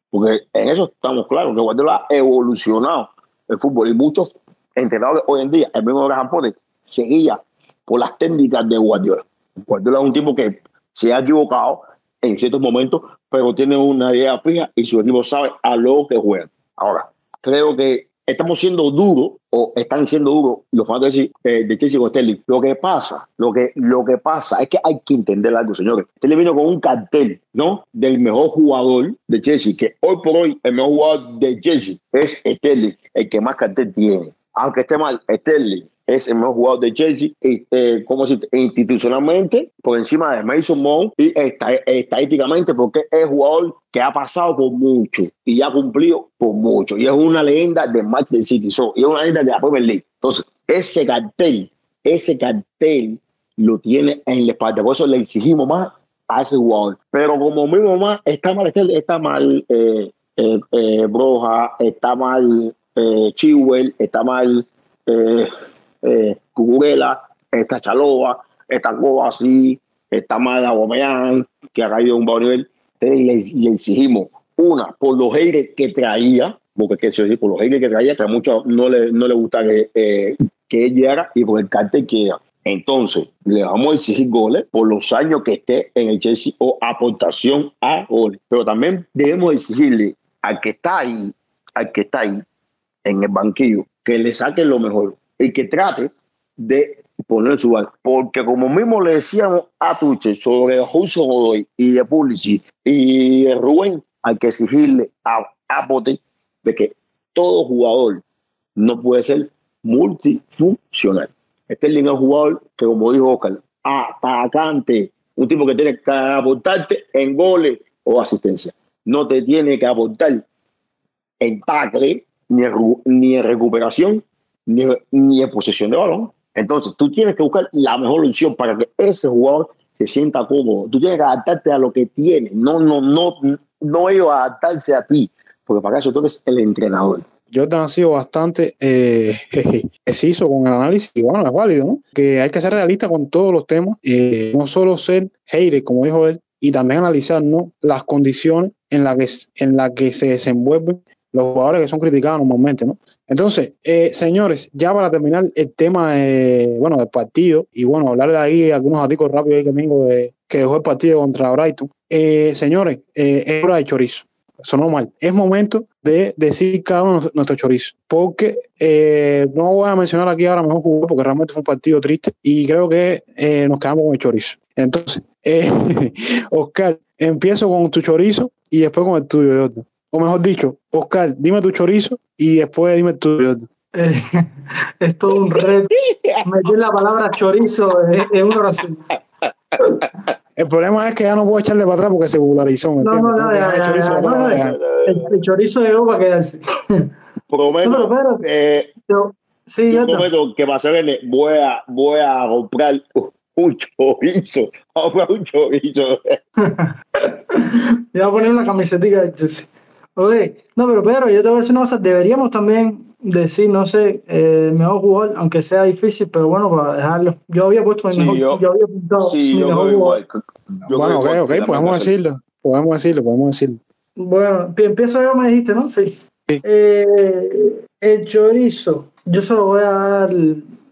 Porque en eso estamos claros, que Guardiola ha evolucionado el fútbol y muchos entrenadores hoy en día, el mismo Graham Potter, seguía por las técnicas de Guardiola. Guardiola es un tipo que se ha equivocado en ciertos momentos, pero tiene una idea fija y su equipo sabe a lo que juega. Ahora, creo que estamos siendo duros o están siendo duros los fans de, eh, de Chelsea con Sterling. Lo que pasa, lo que, lo que pasa es que hay que entender algo, señores. Sterling vino con un cartel, ¿no? Del mejor jugador de Chelsea, que hoy por hoy el mejor jugador de Chelsea es Sterling, el que más cartel tiene. Aunque esté mal, Sterling es el mejor jugador de Chelsea, eh, como si institucionalmente por encima de Mason Mount y estadísticamente porque es jugador que ha pasado por mucho y ha cumplido por mucho y es una leyenda de Manchester City y es una leyenda de la Premier League. Entonces, ese cartel, ese cartel lo tiene en la espalda, por eso le exigimos más a ese jugador. Pero como mismo más está mal, está mal eh, eh, Broja, está mal Chiwell, está mal eh, esta Chaloa, esta así, esta Mada Bomeán, que ha caído un buen nivel. Le, exigimos una por los aires que traía, porque que se por los aires que traía, que a muchos no le, no le gusta que, eh, que él llegara y por el cartel que era. Entonces, le vamos a exigir goles por los años que esté en el Chelsea o aportación a goles. Pero también debemos exigirle al que está ahí, al que está ahí en el banquillo, que le saque lo mejor y que trate de poner su bar. Porque como mismo le decíamos a Tuche sobre Hudson Godoy y de Pulisic y Rubén, hay que exigirle a, a de que todo jugador no puede ser multifuncional. Este es el jugador que, como dijo Oscar, atacante, un tipo que tiene que aportarte en goles o asistencia. No te tiene que aportar en tackle, ni en recuperación, ni, ni en posesión de balón. Entonces, tú tienes que buscar la mejor opción para que ese jugador se sienta cómodo. Tú tienes que adaptarte a lo que tiene, no, no, no, no ellos adaptarse a ti, porque para eso tú eres el entrenador. Yo te han sido bastante eh, con el análisis y bueno, es válido, ¿no? Que hay que ser realista con todos los temas, eh, no solo ser hater, como dijo él, y también analizar ¿no? las condiciones en las que, en la que se desenvuelven los jugadores que son criticados normalmente, ¿no? Entonces, eh, señores, ya para terminar el tema, bueno, del partido, y bueno, hablarle ahí algunos datos rápidos ahí que tengo de que dejó el partido contra Brighton. Eh, señores, eh, es hora de chorizo. Sonó mal. Es momento de decir cada uno nuestro chorizo. Porque no voy a mencionar aquí ahora mejor jugador, porque realmente fue un partido triste y creo que nos quedamos con el chorizo. Entonces, Oscar, empiezo con tu chorizo y después con el tuyo, o mejor dicho, Oscar, dime tu chorizo y después dime tu. Eh, es todo un reto. Meter la palabra chorizo en, una oración. El problema es que ya no puedo echarle para atrás porque se popularizó. No, no, no, el, chorizo llegó para quedarse. Prometo, no, pero, eh, sí, yo prometo que para saberle voy a, voy a comprar un chorizo. Voy a comprar un chorizo. ya voy a poner una camiseta de Chelsea. Oye, no, pero Pedro, yo te voy a decir una cosa, deberíamos también decir, no sé, eh, mejor jugador, aunque sea difícil, pero bueno, para dejarlo. Yo había puesto mi mejor, yo, había apuntado sí, mi mejor jugador. bueno, ok, ok, podemos decirlo, podemos decirlo, podemos decirlo. Bueno, empiezo yo, me dijiste, ¿no? Sí. Eh, el chorizo, yo se lo voy a dar,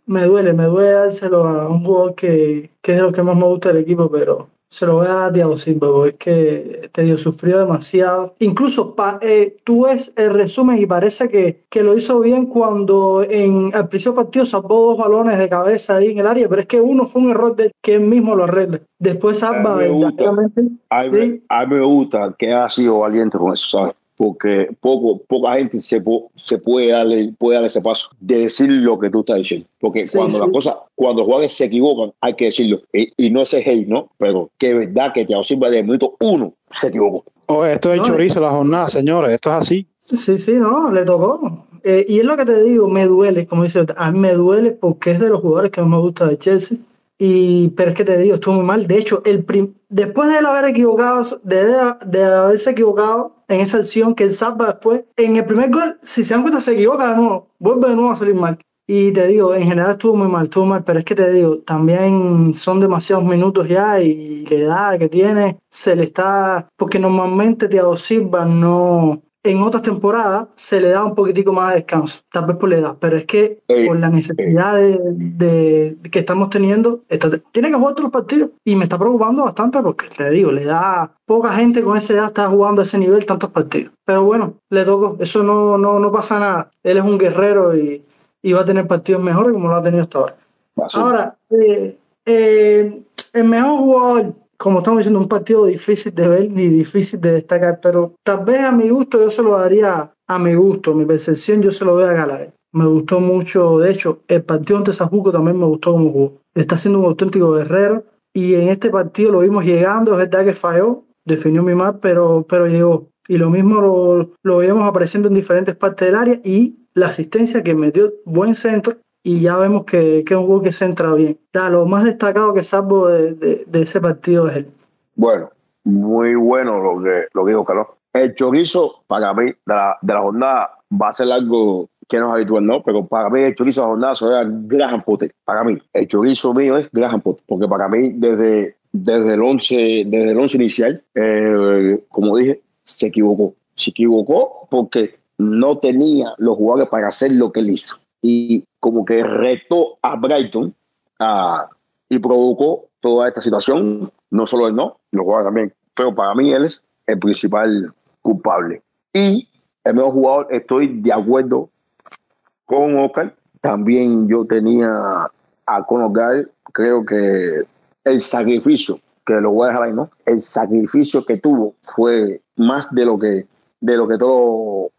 me duele, me duele dárselo a un jugador que, que es de los que más me gusta del equipo, pero se lo voy a dar a Thiago Silva, porque es que te dio sufrió demasiado. Incluso eh, tú ves el resumen y parece que, que lo hizo bien cuando en el principio partido salvó dos balones de cabeza ahí en el área, pero es que uno fue un error de que él mismo lo arregle. Después salva verdaderamente. A mí, me gusta que ha sido valiente con eso, ¿sabes? Porque poco, poca gente se, se puede, darle, puede dar ese paso de decir lo que tú estás diciendo. Porque cuando las cosas, cuando jugadores se equivocan, hay que decirlo. Y, no es hate, ¿no? Pero que es verdad que Thiago Silva de minuto uno se equivocó. Oh, esto es No, chorizo la jornada, señores. Esto es así. Sí, sí, no, le tocó. Eh, y es lo que te digo, me duele, como dice, a mí me duele porque es de los jugadores que más me gusta de Chelsea. Y, pero es que te digo, estuvo muy mal. De hecho, el prim- después de él haber equivocado, de, de haberse equivocado en esa acción que él salva después, en el primer gol, si se dan cuenta, se equivoca de nuevo, vuelve de nuevo a salir mal. Y te digo, en general estuvo muy mal, estuvo mal, pero es que te digo, también son demasiados minutos ya y la edad que tiene se le está, porque normalmente Thiago Silva no, en otras temporadas se le da un poquitico más de descanso, tal vez por la edad, pero es que Ey, por la necesidad de, de- que estamos teniendo, está- tiene que jugar todos los partidos y me está preocupando bastante porque te digo, le da poca gente con esa edad está jugando a ese nivel tantos partidos. Pero bueno, le tocó, eso no, no, no pasa nada. Él es un guerrero y, y va a tener partidos mejores como lo ha tenido hasta ahora. Ahora, eh, eh, el mejor jugador, como estamos diciendo, un partido difícil de ver ni difícil de destacar, pero tal vez a mi gusto yo se lo daría a mi gusto, mi percepción yo se lo doy a Gallagher. Me gustó mucho, de hecho, el partido ante Zapuco también me gustó como jugó. Está siendo un auténtico guerrero y en este partido lo vimos llegando, es verdad que falló, definió muy mal, pero, pero llegó. Y lo mismo lo, lo veíamos apareciendo en diferentes partes del área y la asistencia que metió buen centro y ya vemos que, que es un juego que centra bien. Ya, lo más destacado que salvo de, de- de ese partido es él. Bueno, muy bueno lo que, lo que dijo Carlos. El chorizo, para mí, de la, de la jornada va a ser algo que no es habitual, ¿no? Pero para mí el chorizo de la jornada será Graham Potter. Para mí, el chorizo mío es Graham Potter. Porque para mí, desde, desde, el, once, desde el once inicial, eh, como dije, se equivocó. Se equivocó porque no tenía los jugadores para hacer lo que él hizo. Y como que retó a Brighton a, y provocó toda esta situación. No solo él, no, los jugadores también. Pero para mí él es el principal culpable. Y el mejor jugador, estoy de acuerdo con Oscar. También yo tenía a Conor. Creo que el sacrificio, que lo voy a dejar ahí, ¿no? El sacrificio que tuvo fue más de lo que, de lo que todo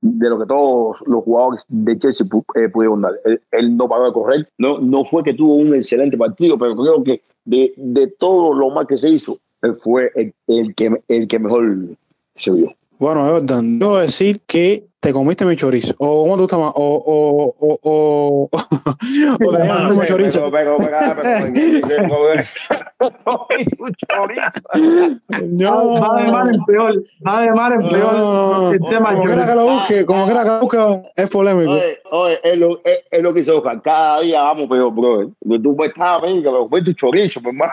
de lo que todos los jugadores de Chelsea eh, pudieron dar. Él, no paró de correr, no, no fue que tuvo un excelente partido, pero creo que de, de todo lo mal que se hizo, él fue el, el que, el que mejor se vio. Bueno, Jordan, debo decir que te comiste mi chorizo. O cómo tú estás más. O, o, o, o, o te el mismo chorizo. No. Va de mal en peor, va de mal en peor No, el tema como quiera que lo busque, como quiera que lo busque, es polémico. Oye, oye, es lo, es, es lo que hizo Oscar. Cada día vamos peor, bro. Tú me estás a mí, que me comí tu chorizo, mi hermano.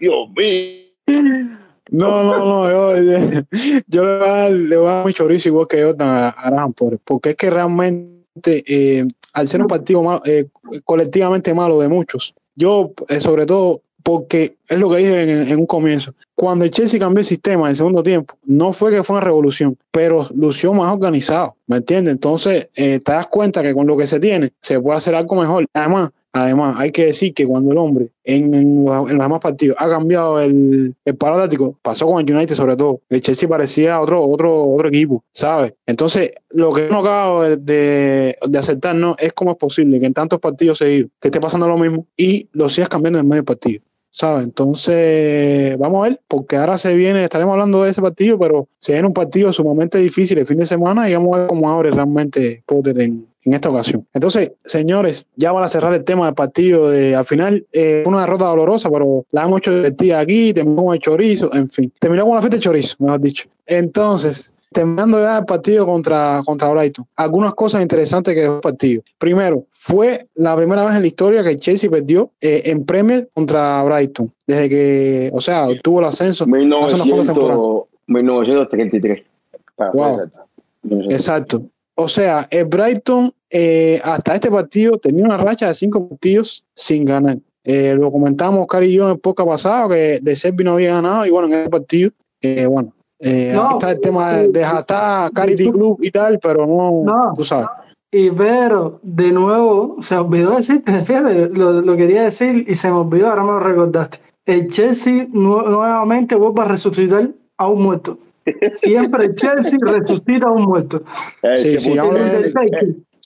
Dios mío. No, no, no, yo, yo le, voy a dar, le voy a dar mi chorizo igual que Jordan a, a Potter, porque es que realmente, eh, al ser un partido malo, eh, colectivamente malo de muchos, yo, eh, sobre todo, porque es lo que dije en, en un comienzo, cuando el Chelsea cambió el sistema en el segundo tiempo, no fue que fue una revolución, pero lució más organizado, ¿me entiendes? Entonces, eh, te das cuenta que con lo que se tiene, se puede hacer algo mejor. Además, Además, hay que decir que cuando el hombre en, en, los, en demás partidos ha cambiado el, el paro pasó con el United sobre todo, el Chelsea parecía otro, otro, otro equipo, ¿sabes? Entonces, lo que no acabo de, de, de aceptar no es cómo es posible que en tantos partidos seguidos que esté pasando lo mismo y lo sigas cambiando en medio partido. ¿sabes? Entonces, vamos a ver, porque ahora se viene, estaremos hablando de ese partido, pero se viene un partido sumamente difícil el fin de semana y vamos a ver cómo abre realmente Potter en, en esta ocasión. Entonces, señores, ya van a cerrar el tema del partido. De, al final, eh, una derrota dolorosa, pero la hemos hecho divertida aquí, terminó con el chorizo, en fin. Terminó con la fiesta de chorizo, mejor dicho. Entonces, terminando ya el partido contra, contra Brighton, algunas cosas interesantes que dejó el partido. Primero, fue la primera vez en la historia que Chelsea perdió eh, en Premier contra Brighton, desde que, o sea, obtuvo el ascenso. hace unas pocas temporadas. 1900, 1933. Para Wow. exacto. O sea, el Brighton eh, hasta este partido tenía una racha de cinco partidos sin ganar. Eh, lo comentamos, Cari y yo, en el podcast pasado, que de Servi no había ganado, y bueno, en este partido, eh, bueno, eh, No, aquí está el tema de, de Jatá, Carity Club y tal, pero no, No. tú sabes. Y pero, de nuevo, se olvidó decirte, fíjate, lo, lo quería decir y se me olvidó, ahora me lo recordaste. El Chelsea nu- nuevamente vuelve a resucitar a un muerto. Siempre el Chelsea resucita a un muerto. Eh, Sí, sí, ahora El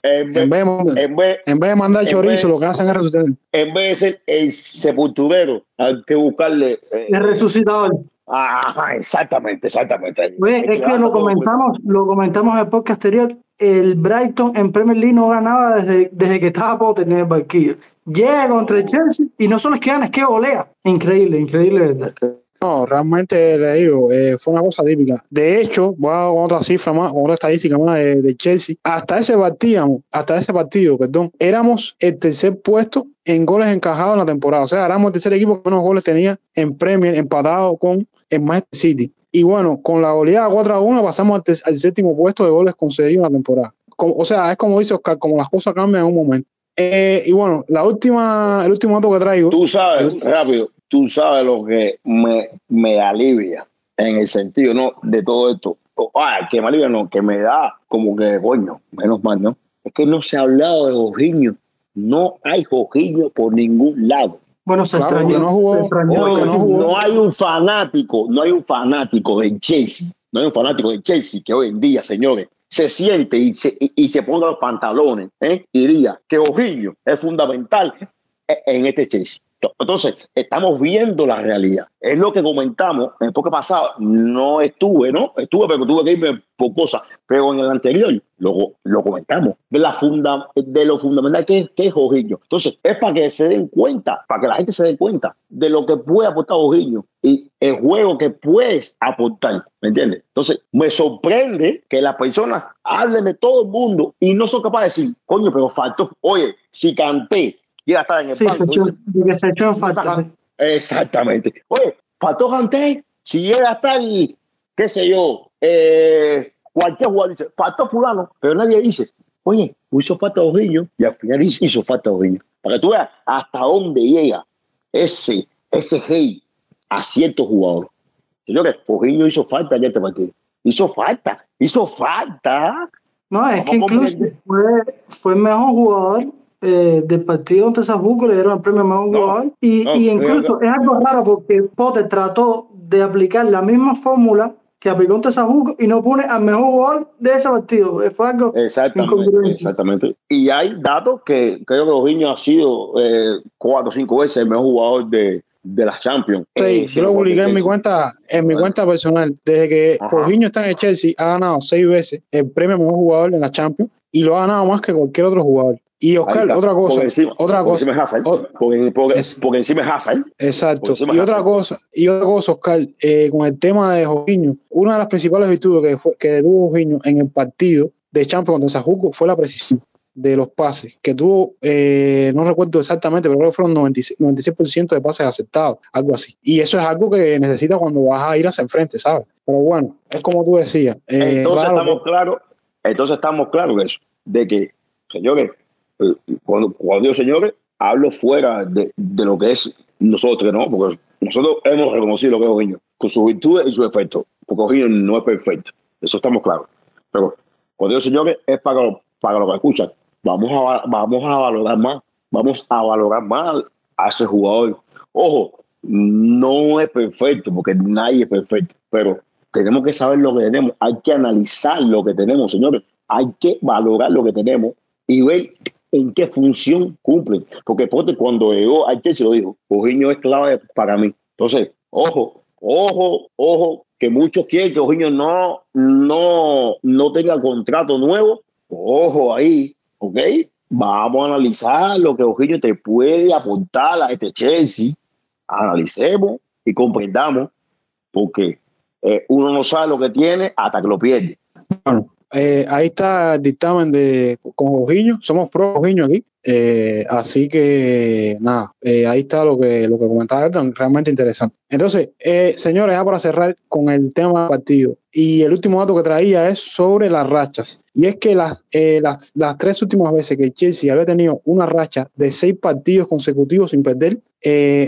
en, vez, En vez, de- en, vez, en vez de mandar chorizo, lo que hacen es resucitar. en vez de ser el sepulturero, hay que buscarle. eh, El resucitador. Ajá, exactamente, exactamente. Oye, es que lo comentamos, lo comentamos en el podcast anterior. El Brighton en Premier League no ganaba desde, desde que estaba Potter en el banquillo. Llega contra el Chelsea y no solo es que gana, es que golea. Increíble, increíble, ¿verdad? No, realmente le digo, eh, fue una cosa típica. De hecho, voy a otra cifra más, otra estadística más de, Chelsea. Hasta ese partido, hasta ese partido, perdón, éramos el tercer puesto en goles encajados en la temporada. O sea, éramos el tercer equipo que menos goles tenía en Premier, empatado con el Manchester City. Y bueno, con la goleada 4 a 1 pasamos al, al séptimo puesto de goles concedidos en la temporada. O sea, es como dice Oscar, como las cosas cambian en un momento. Eh, y bueno, la última, el último dato que traigo. Tú sabes, rápido, tú sabes lo que me, me alivia en el sentido ¿no? de todo esto. Ah, que me alivia, no, que me da como que, coño, menos mal, ¿no? Es que no se ha hablado de Jorginho. No hay Jorginho por ningún lado. Bueno, se Claro, extrañó. no jugó. se extrañó. No jugó. no hay un fanático, no hay un fanático de Chelsea, no hay un fanático de Chelsea que hoy en día, señores, se siente y se, y, se ponga los pantalones ¿eh? y que Ojillo es fundamental en este Chelsea. Entonces, estamos viendo la realidad. Es lo que comentamos en el podcast pasado. No estuve, ¿no? Estuve, pero tuve que irme por cosas. Pero en el anterior lo, lo comentamos. De, la funda, de lo fundamental que que es Jorginho. Entonces, es para que se den cuenta, para que la gente se dé cuenta de lo que puede aportar Jorginho y el juego que puedes aportar. ¿Me entiendes? Entonces, me sorprende que las personas hablen de todo el mundo y no son capaces de decir, coño, pero faltó. Oye, si canté, llega a estar en el Sí, se banco. echó, dice, de que se echó falta. sí. Exactamente. Oye, faltó Kanté, si llega a estar, qué sé yo, eh, cualquier jugador dice, faltó fulano, pero nadie dice, oye, hizo falta Ojillo, y al final hizo, falta Ojillo. Para que tú veas hasta dónde llega ese, ese hate a ciertos jugadores. Señores, Ojillo hizo falta en este partido. Hizo falta, hizo falta. No, es que Vamos a incluso fue, fue el mejor jugador eh, del partido contra Sabuco, le dieron el premio mejor No, jugador. Y, no, y incluso es algo raro porque Potter trató de aplicar la misma fórmula que aplicó contra Sabuco y no pone al mejor jugador de ese partido. Fue algo Exactamente, exactamente. Y hay datos que creo que Jorginho ha sido eh, cuatro o cinco veces el mejor jugador de, de las Champions. Sí, Eh, yo lo publiqué en mi cuenta, en mi Bueno. cuenta personal. Desde que. Jorginho está en el Chelsea, ha ganado seis veces el premio mejor jugador en la Champions y lo ha ganado más que cualquier otro jugador. Y Oscar, otra cosa, Por encima, otra por cosa, encima es Hazard. o- Por, por- Es- por encima es Hazard. exacto. encima Y otra Hazard. cosa, y otra cosa, Oscar, eh, con el tema de Jorginho, una de las principales virtudes que, fue, que tuvo Jorginho en el partido de Champions contra Sajuco fue la precisión de los pases, que tuvo, eh, no recuerdo exactamente, pero creo que fueron 96%, 96% de pases aceptados, algo así. Y eso es algo que necesitas cuando vas a ir hacia el frente, ¿sabes? Pero bueno, es como tú decías. eh, entonces claro estamos claros, entonces estamos claros de eso, de que, señores, cuando, cuando señores, hablo fuera de, de lo que es nosotros, ¿no? Porque nosotros hemos reconocido lo que es Jorginho, con sus virtudes y sus efectos, porque Jorginho no es perfecto, eso estamos claros. Pero cuando digo señores, es para, lo- para lo que escuchan. Vamos a, va- vamos a valorar más, vamos a valorar más a ese jugador. Ojo, no es perfecto, porque nadie es perfecto, pero tenemos que saber lo que tenemos, hay que analizar lo que tenemos, señores, hay que valorar lo que tenemos y ver en qué función cumplen. Porque Potter cuando llegó al Chelsea lo dijo, Jorginho es clave para mí. Entonces, ojo, ojo, ojo, que muchos quieren que Jorginho no, no, no tenga contrato nuevo. Ojo ahí, ¿ok? Vamos a analizar lo que Jorginho te puede aportar a este Chelsea. Analicemos y comprendamos, porque eh, uno no sabe lo que tiene hasta que lo pierde. Eh, ahí está el dictamen de con Jorginho, somos pro Jorginho aquí, eh, así que nada, eh, ahí está lo que lo que comentaba realmente interesante. Entonces, eh, señores, ya para cerrar con el tema del partido, y el último dato que traía es sobre las rachas, y es que las, eh, las, las tres últimas veces que Chelsea había tenido una racha de seis partidos consecutivos sin perder,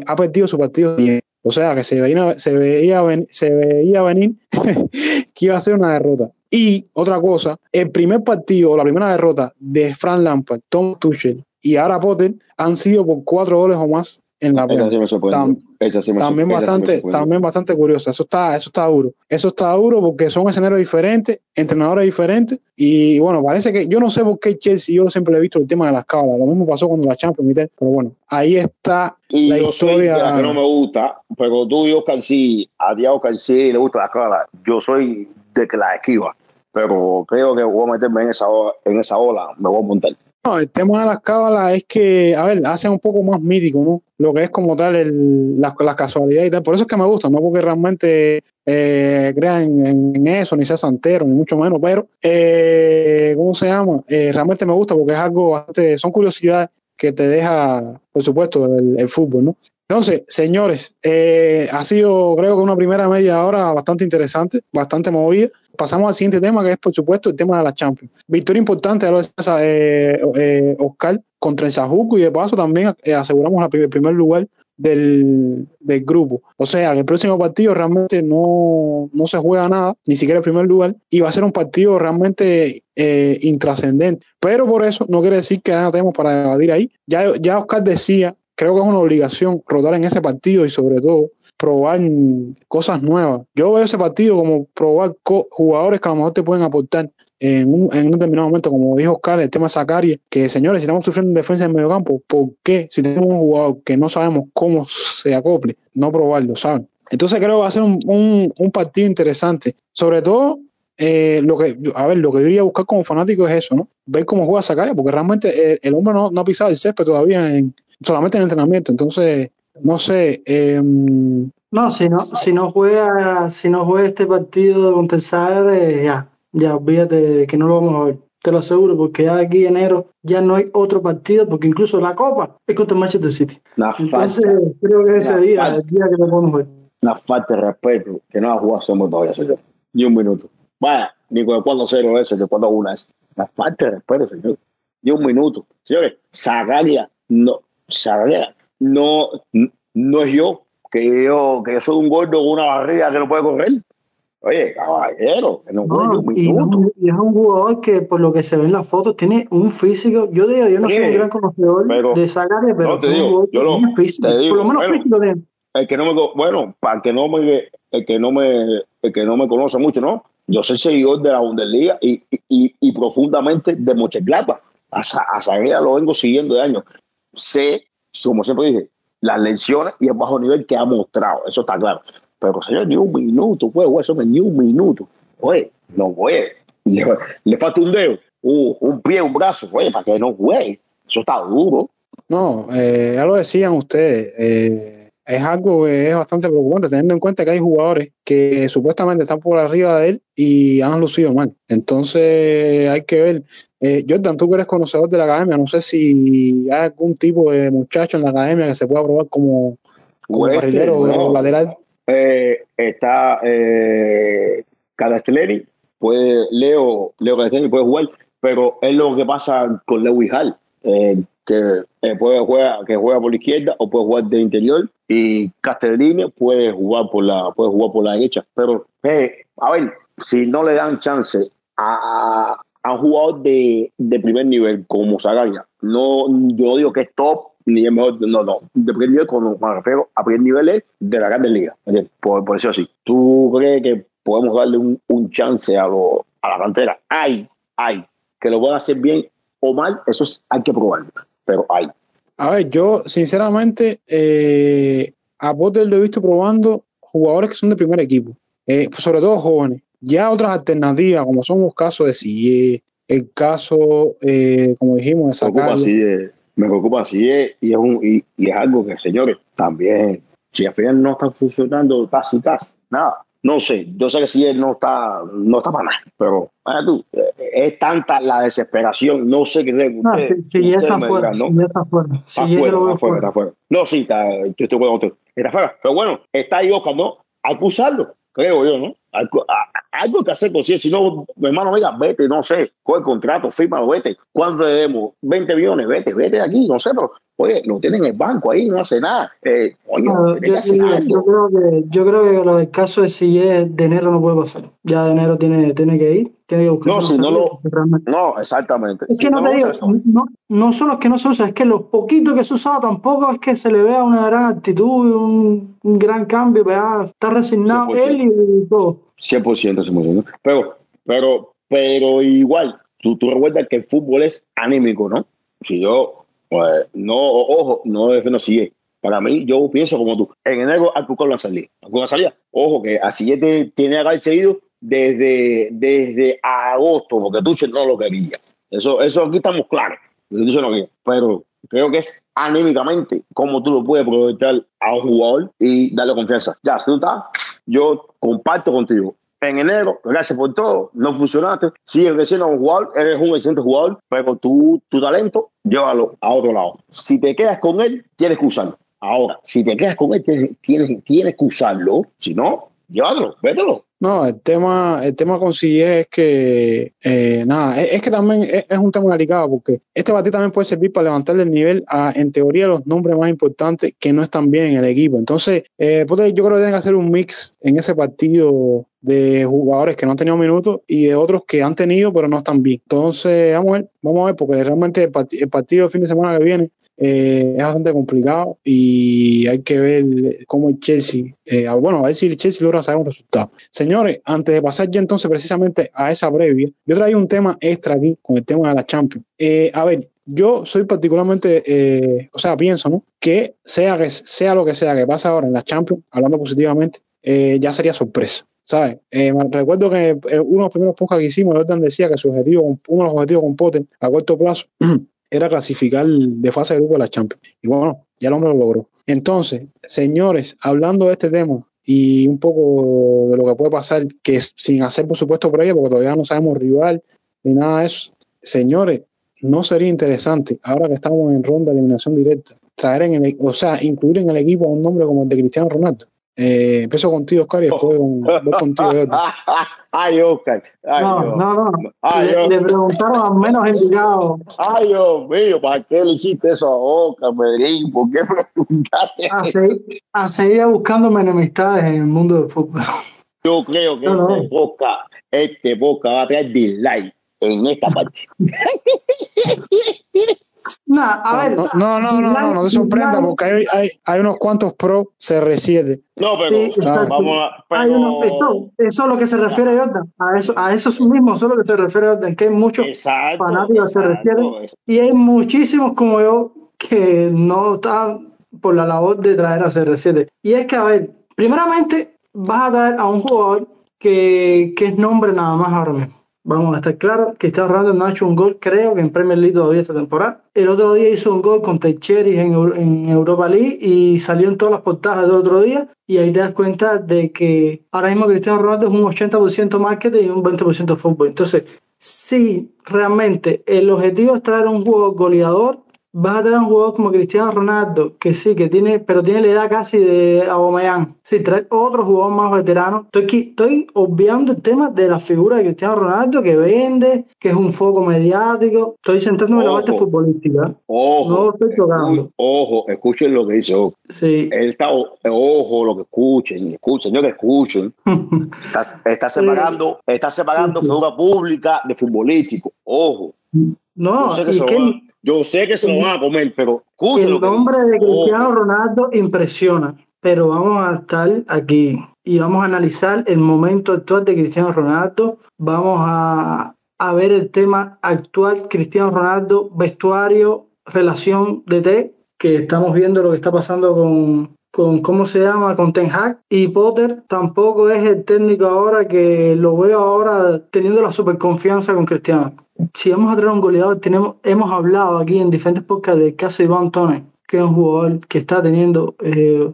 ha perdido su partido bien. O sea que se veía, se veía, se veía venir que iba a ser una derrota. Y otra cosa, el primer partido o la primera derrota de Frank Lampard, Tom Tuchel y ahora Potter han sido por cuatro goles o más en la sí. Tam- sí también sí bastante, sorprendió. también bastante curioso. Eso está, eso está duro. Eso está duro porque son escenarios diferentes, entrenadores diferentes. Y bueno, parece que yo no sé por qué Chelsea, yo siempre le he visto el tema de las cábalas. Lo mismo pasó cuando la Champions y tal, Pero bueno, ahí está Y la yo soy de historia. la que no me gusta, pero tú y Oscar sí, a a Oscar sí le gusta la cara. Yo soy de que la esquiva, pero creo que voy a meterme en esa, en esa ola, me voy a montar. No, el tema de las cábalas es que, a ver, hacen un poco más mítico, ¿no? Lo que es como tal el, las, las casualidades y tal. Por eso es que me gusta, no porque realmente eh, crean en, eso, ni sea santero, ni mucho menos, pero, eh, ¿cómo se llama? Eh, realmente me gusta porque es algo bastante, son curiosidades que te deja, por supuesto, el fútbol, ¿no? Entonces, señores, eh, ha sido creo que una primera media hora bastante interesante, bastante movida. Pasamos al siguiente tema, que es por supuesto el tema de la Champions. Victoria importante, decía eh, eh, Oscar, contra el Sajuco y de paso también eh, aseguramos el primer lugar del, del grupo. O sea, que el próximo partido realmente no, no se juega nada, ni siquiera el primer lugar, y va a ser un partido realmente intrascendente. Pero por eso no quiere decir que nada tenemos para debatir ahí. Ya, ya Oscar decía, creo que es una obligación rotar en ese partido y sobre todo probar cosas nuevas. Yo veo ese partido como probar jugadores que a lo mejor te pueden aportar en un, en un determinado momento, como dijo Oscar, el tema Zacari, que señores, si estamos sufriendo en defensa del mediocampo, ¿por qué? Si tenemos un jugador que no sabemos cómo se acople, no probarlo, ¿saben? Entonces creo que va a ser un, un- partido interesante. Sobre todo, eh, lo que, a ver, lo que yo iría a buscar como fanático es eso, ¿no? Ver cómo juega Zacari, porque realmente el, el hombre no, no ha pisado el césped todavía, en, solamente en entrenamiento. Entonces, no sé, eh, No, si no, si no juega, si no juega este partido contra el Sagre, ya, ya olvídate de que no lo vamos a ver. Te lo aseguro, porque ya de aquí en enero ya no hay otro partido, porque incluso la Copa es contra el Manchester City. Una Entonces, falta, creo que ese Una día, falta. el día que lo podemos ver. una falta de respeto que no ha jugado somos todavía, señor. Ni un minuto. Vaya, ni con el cuando cero ese, que cuando una es. La falta de respeto, señor. Ni un minuto. Señores, Zagaria, no, Zagaria, no, no es yo, que yo, que yo soy un gordo con una barriga que no puede correr. Oye, caballero, que no ni No, un y, un, y es un jugador que, por lo que se ve en las fotos, tiene un físico. Yo digo, yo no soy un gran conocedor pero- de Zagaria, pero no, te un digo, yo lo- tiene físico. te digo, por lo menos bueno. físico tiene. el que no me bueno para el que no me el que no me el que no me conoce mucho no yo soy seguidor de la Bundesliga y, y, y profundamente de Mönchengladbach a, a Zaguera lo vengo siguiendo de años sé como siempre dije las lecciones y el bajo nivel que ha mostrado eso está claro pero señor ni un minuto pues eso ni un minuto oye no güey le, falta un dedo uh, un pie un brazo oye para que no güey eso está duro No, eh, ya lo decían ustedes, eh, es algo que es bastante preocupante, teniendo en cuenta que hay jugadores que supuestamente están por arriba de él y han lucido mal. Entonces hay que ver. Eh, Jordan, tú que eres conocedor de la academia, no sé si hay algún tipo de muchacho en la academia que se pueda probar como, como carrilero o lateral. eh, está eh, Cadastelleri, puede, Leo, Leo Cadastelleri puede jugar, pero es lo que pasa con Lewis Hall, eh, que eh, puede jugar, que juega por la izquierda o puede jugar de interior, y Castellini puede jugar por la, puede jugar por la derecha. Pero, eh, a ver, si no le dan chance a, a un jugador de, de primer nivel como Zagaria, no, yo digo que es top ni es mejor, no, no, de primer nivel, cuando me refiero a primer nivel es de la Grandes ¿entiendes? por, por eso así. ¿Tú crees que podemos darle un, un chance a, lo, a la cantera? Hay, hay, que lo puedan hacer bien o mal, eso es, hay que probarlo, pero hay. A ver, yo sinceramente eh, a Potter lo he visto probando jugadores que son de primer equipo, eh, sobre todo jóvenes. Ya otras alternativas, como son los casos de Sille, el caso, eh, como dijimos, de Me preocupa así es, me preocupa así es, y es, un, y, y es algo que, señores, también, si al final no está funcionando casi casi, nada, no sé, yo sé que si él no está, no está para nada, pero vaya tú, eh, es tanta la desesperación, no sé qué creen No, si, si ya ustedes está fuera, dirán, ¿no? si ya está fuera. Si Está ya fuera, está fuera, está fuera. No, sí, está, yo estoy acuerdo contigo. Está fuera. Pero bueno, está ahí Oscar, ¿no? Hay que usarlo, creo yo, ¿no? Que- a- algo que hacer con Si no, mi hermano, venga, vete, no sé, coge el contrato, fírmalo, vete. ¿Cuánto debemos? 20 millones, vete, vete de aquí, no sé, pero, oye, lo tienen en el banco ahí, no hace nada. Eh, oye, No, yo, algo. creo que, yo creo que lo del caso de Sille de enero no puede pasar. Ya de enero tiene, tiene que ir, tiene Tiene que No, si no lo. No, exactamente. Es que Si no, lo te digo, no, no solo es que no se usa, es que los poquitos que se usaba tampoco es que se le vea una gran actitud, un, un gran cambio, ¿verdad? está resignado 100%. él y todo. 100%, 100%. Pero, pero, pero igual, tú, tú recuerdas que el fútbol es anímico, ¿no? Si yo, pues, no, ojo, no es que no sigue. Para mí, yo pienso como tú. En enero que buscar una salida. Buscar una salida. Ojo, que así te- tiene que haber seguido desde, desde agosto, porque Tuchel no lo quería. Eso, eso aquí estamos claros. No. Pero creo que es anímicamente cómo tú lo puedes proyectar a un jugador y darle confianza. Ya, si tú estás, yo comparto contigo. En enero, gracias por todo, no funcionaste, sigues creciendo como jugador, eres un excelente jugador, pero tu, tu talento, llévalo a otro lado. Si te quedas con él, tienes que usarlo. Ahora, si te quedas con él, tienes, tienes, tienes que usarlo. Si no, llévatelo, vételo. No, el tema, el tema con CIE es que, eh, nada, es, que también es, un tema delicado porque este partido también puede servir para levantarle el nivel a, en teoría, los nombres más importantes que no están bien en el equipo. Entonces, eh, puede- yo creo que tienen que hacer un mix en ese partido de jugadores que no han tenido minutos y de otros que han tenido pero no están bien. Entonces, vamos a ver, vamos a ver, porque realmente el, parti- el partido de fin de semana que viene eh, es bastante complicado y hay que ver cómo el Chelsea, eh, bueno, a ver si el Chelsea logra sacar un resultado. Señores, antes de pasar ya entonces precisamente a esa previa, yo traigo un tema extra aquí con el tema de la Champions. Eh, a ver, yo soy particularmente, eh, o sea, pienso, ¿no? Que sea, que sea lo que sea que pasa ahora en la Champions, hablando positivamente, eh, ya sería sorpresa. ¿Sabes? Eh, recuerdo que uno de los primeros podcasts que hicimos, Jordan decía que su objetivo, uno de los objetivos con Potter a corto plazo era clasificar de fase de grupo de la Champions. Y bueno, ya el hombre lo logró. Entonces, señores, hablando de este tema y un poco de lo que puede pasar, que sin hacer por supuesto previa, porque todavía no sabemos rival ni nada de eso, señores, no sería interesante, ahora que estamos en ronda de eliminación directa, traer en el, o sea, incluir en el equipo a un nombre como el de Cristiano Ronaldo. Eh, empiezo contigo, Oscar, y después con, voy contigo. Ay, Oscar. Ay, No, Dios. no, no. Ay, Le, le preguntaron a menos indicado Ay, Dios mío, ¿para qué le hiciste eso a Oscar, Medellín? ¿Por qué preguntaste? a seguir, a seguir buscando enemistades en el mundo del fútbol. Yo creo que No, no. este podcast, este podcast va a traer dislike en esta parte. Nada, a ver. No, no, no, no, no, no te sorprenda porque hay, hay, hay unos cuantos pro CR7. No, pero Sí, vamos a. Hay Pero, uno- eso, eso es lo que se refiere Jordan. A eso, a eso mismo, eso es lo que se refiere Jordan, que hay muchos exacto, fanáticos se exacto, refieren. y hay muchísimos como yo que no están por la labor de traer a CR7. Y es que, a ver, primeramente vas a traer a un jugador que, que es nombre nada más ahora mismo. Vamos a estar claros, Cristiano Ronaldo no ha hecho un gol, creo que en Premier League todavía esta temporada. El otro día hizo un gol contra el Cherry en, en Europa League y salió en todas las portadas del otro día. Y ahí te das cuenta de que ahora mismo Cristiano Ronaldo es un 80% marketing y un 20% fútbol. Entonces, si realmente el objetivo es traer un jugador goleador, vas a tener un jugador como Cristiano Ronaldo, que sí, que tiene, pero tiene la edad casi de Aubameyang. Si trae otro jugador más veterano, estoy, aquí- estoy obviando el tema de la figura de Cristiano Ronaldo, que vende, que es un foco mediático. Estoy centrándome en la parte Ojo. futbolística. Ojo, No estoy tocando. ojo, escuchen lo que dice Oscar. Sí. Él está, ojo, lo que escuchen, escuchen, señores, escuchen. Está, está separando, está separando Sí, sí. figura pública de futbolístico. Ojo. no, sé que y yo sé que se lo van a comer, pero el nombre de Cristiano. Ronaldo impresiona. Pero vamos a estar aquí y vamos a analizar el momento actual de Cristiano Ronaldo. Vamos a, a ver el tema actual, Cristiano Ronaldo, vestuario, relación de T, que estamos viendo lo que está pasando con, con ¿cómo se llama? Con Ten Hag. Y Potter tampoco es el técnico ahora que lo veo ahora teniendo la super confianza con Cristiano. Si vamos a traer un goleador, tenemos, hemos hablado aquí en diferentes podcasts del caso Iván Tone, que es un jugador que está teniendo eh,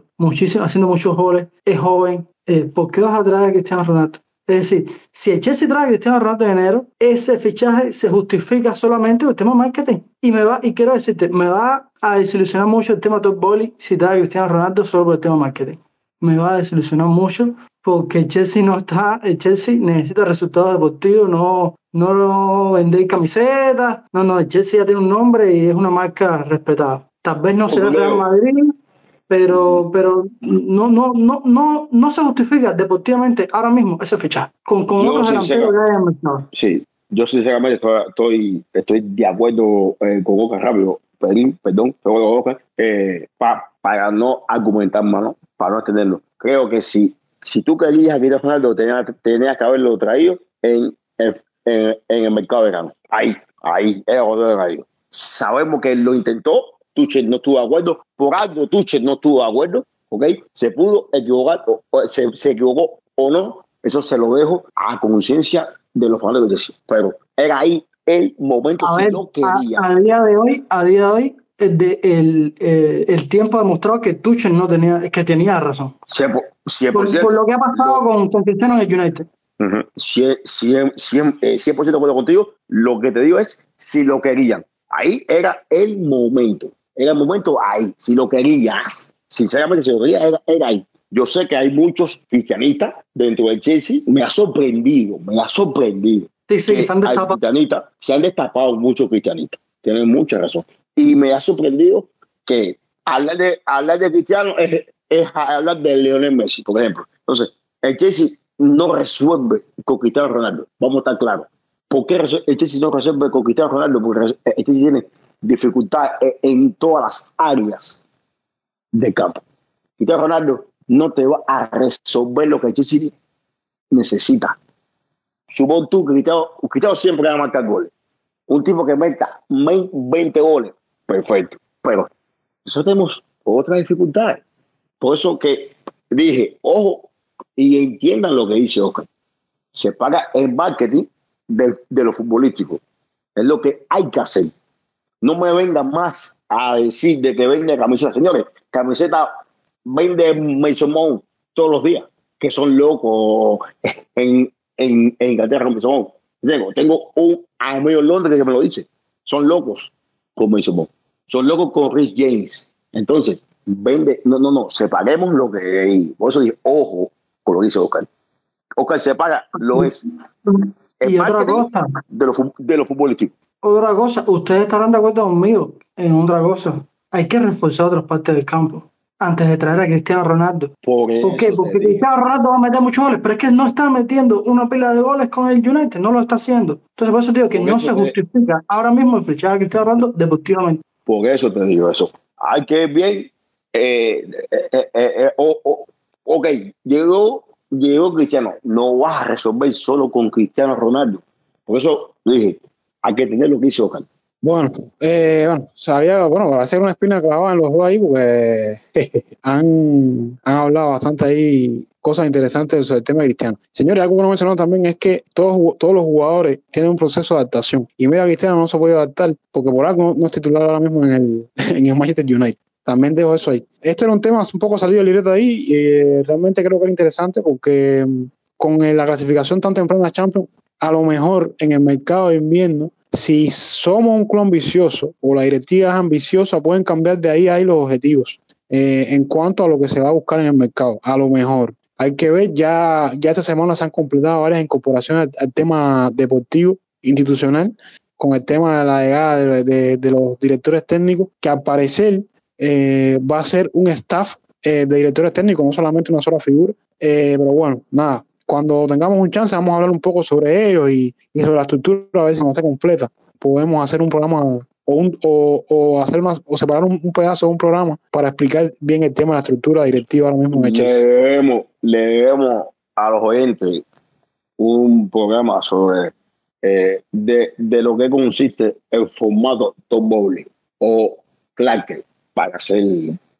haciendo muchos goles, es joven. Eh, ¿Por qué vas a traer a Cristiano Ronaldo? Es decir, si el Chelsea trae a Cristiano Ronaldo en enero, ese fichaje se justifica solamente por el tema marketing. Y me va, y quiero decirte, me va a desilusionar mucho el tema Top Volley si trae a Cristiano Ronaldo solo por el tema marketing. Me va a desilusionar mucho porque el Chelsea no está, el Chelsea necesita resultados deportivos, no, no vender camisetas, no, no, el Chelsea ya tiene un nombre y es una marca respetada. Tal vez no sea el Real Madrid, pero, pero no, no, no, no, no se justifica deportivamente ahora mismo ese fichaje con, con Yo, otros delanteros que hay en mercado. Sí, yo sinceramente estoy, estoy, estoy de acuerdo eh, con Boca rápido, perdón, Boca, eh, pa- para no argumentar más, ¿no? para no extenderlo. Creo que si, si tú querías a Cristiano Ronaldo, tenías, tenías que haberlo traído en, el- en, en el mercado de verano. Ahí, ahí, era cuando lo traído. Sabemos que lo intentó, Tuchel no estuvo de acuerdo, por algo Tuchel no estuvo de acuerdo, ¿ok? Se pudo equivocar, o, o se, se equivocó o no, eso se lo dejo a conciencia de los fanáticos. Pero era ahí el momento A si ver, lo a, quería. a día de hoy, a día de hoy, el, de- el, eh, el tiempo ha demostrado que Tuchel no tenía, que tenía razón. 100%, 100%, Por, por lo que ha pasado con, con Cristiano en el United. Ujú. 100%, 100, 100, eh, 100% de acuerdo contigo. Lo que te digo es si lo querían. Ahí era el momento. Era el momento ahí. Si lo querías. Sinceramente, si lo querías, era, era ahí. Yo sé que hay muchos cristianistas dentro del Chelsea. Me ha sorprendido, me ha sorprendido. Sí, sí, se han destapado. se han destapado muchos cristianistas. Tienen mucha razón. Y me ha sorprendido que hablar de, hablar de cristiano es, es hablar de Lionel Messi, por ejemplo. Entonces, el Chelsea no resuelve con Cristiano Ronaldo. Vamos a estar claros. ¿Por qué el Chelsea no resuelve con Cristiano Ronaldo? Porque el Chelsea tiene dificultad e- en todas las áreas del campo. Cristiano Ronaldo no te va a resolver lo que el Chelsea necesita. Supón tú que Cristiano, Cristiano siempre va a marcar goles. Un tipo que meta 20 goles, perfecto. Pero nosotros tenemos otras dificultades. Por eso que dije, ojo, y entiendan lo que dice Oscar. Se paga el marketing de, de lo futbolístico. Es lo que hay que hacer. No me vengan más a decir de que vende camiseta. Señores, camiseta vende Mason Mount todos los días, que son locos en, en, en Inglaterra con Mason Mount. Tengo, tengo un amigo en Londres que me lo dice. Son locos con Mason Mount. Son locos con Rich James. Entonces, vende, no, no, no, separemos lo que hay. Por eso dije, ojo con lo que dice Oscar. Oscar se paga, lo es. El Y otra marketing cosa, de lo, fu- de lo futbolístico. Otra cosa, ustedes estarán de acuerdo conmigo en otra cosa. Hay que reforzar otras partes del campo antes de traer a Cristiano Ronaldo. Por, ¿Por qué? Porque. Cristiano Ronaldo va a meter muchos goles, pero es que no está metiendo una pila de goles con el United, no lo está haciendo. Entonces, por eso digo que Por no se justifica ahora mismo el fichaje a Cristiano Ronaldo deportivamente. Por eso te digo eso. Hay que bien. eh, eh, eh, eh, o- ok, llegó, llegó Cristiano. No vas a resolver solo con Cristiano Ronaldo. Por eso dije, hay que tener lo que hizo Oscar. Bueno, eh, bueno, sabía, bueno, va a ser una espina clavada en los dos ahí porque han, han hablado bastante ahí cosas interesantes sobre el tema de Cristiano. Señores, algo que no mencionó también es que todos, todos los jugadores tienen un proceso de adaptación. Y mira, Cristiano no se puede adaptar porque por algo no, es titular ahora mismo en el, en el Manchester United. También dejo eso ahí. Esto era un tema un poco salido del libreto ahí y eh, realmente creo que era interesante porque mm, con eh, la clasificación tan temprana a Champions, a lo mejor en el mercado de invierno si somos un club ambicioso o la directiva es ambiciosa, pueden cambiar de ahí ahí los objetivos eh, en cuanto a lo que se va a buscar en el mercado. A lo mejor. Hay que ver, ya, ya esta semana se han completado varias incorporaciones al, tema deportivo, institucional, con el tema de la llegada de, de- los directores técnicos, que al parecer eh, va a ser un staff eh, de directores técnicos, no solamente una sola figura. Pero bueno, nada, cuando tengamos un chance vamos a hablar un poco sobre ellos y, y sobre la estructura, a ver si no está completa. Podemos hacer un programa o, un, o, o hacer una, o separar un, un pedazo de un programa para explicar bien el tema de la estructura directiva ahora mismo en el Le debemos, le debemos a los oyentes un programa sobre eh, de, de lo que consiste el formato top bowling o claque para ser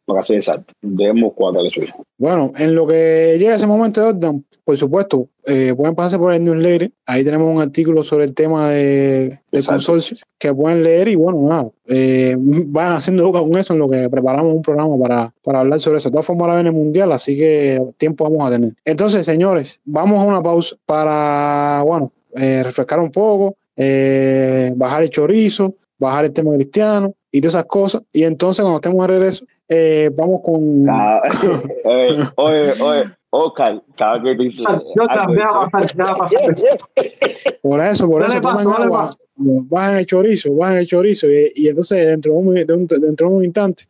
para ser exacto. Debemos cuadrar eso. Bueno, en lo que llega ese momento de orden, por supuesto, eh, pueden pasarse por el newsletter. Ahí tenemos un artículo sobre el tema de, del consorcio que pueden leer y bueno, nada, eh, van haciendo boca con eso en lo que preparamos un programa para, para hablar sobre eso. De todas formas, ahora viene el mundial, así que tiempo vamos a tener. Entonces, señores, vamos a una pausa para, bueno, eh, refrescar un poco, bajar el chorizo, bajar el tema cristiano y todas esas cosas. Y entonces, cuando estemos de regreso, eh, vamos con. Ah, oye, oye, oye, Oscar, cada que dice. Yo también va a pasar, va a pasar. Por eso, por No eso. le paso, no le agua, paso. Bajan el chorizo, bajan el chorizo. Y, y entonces, dentro de, un, de un- dentro de un instante,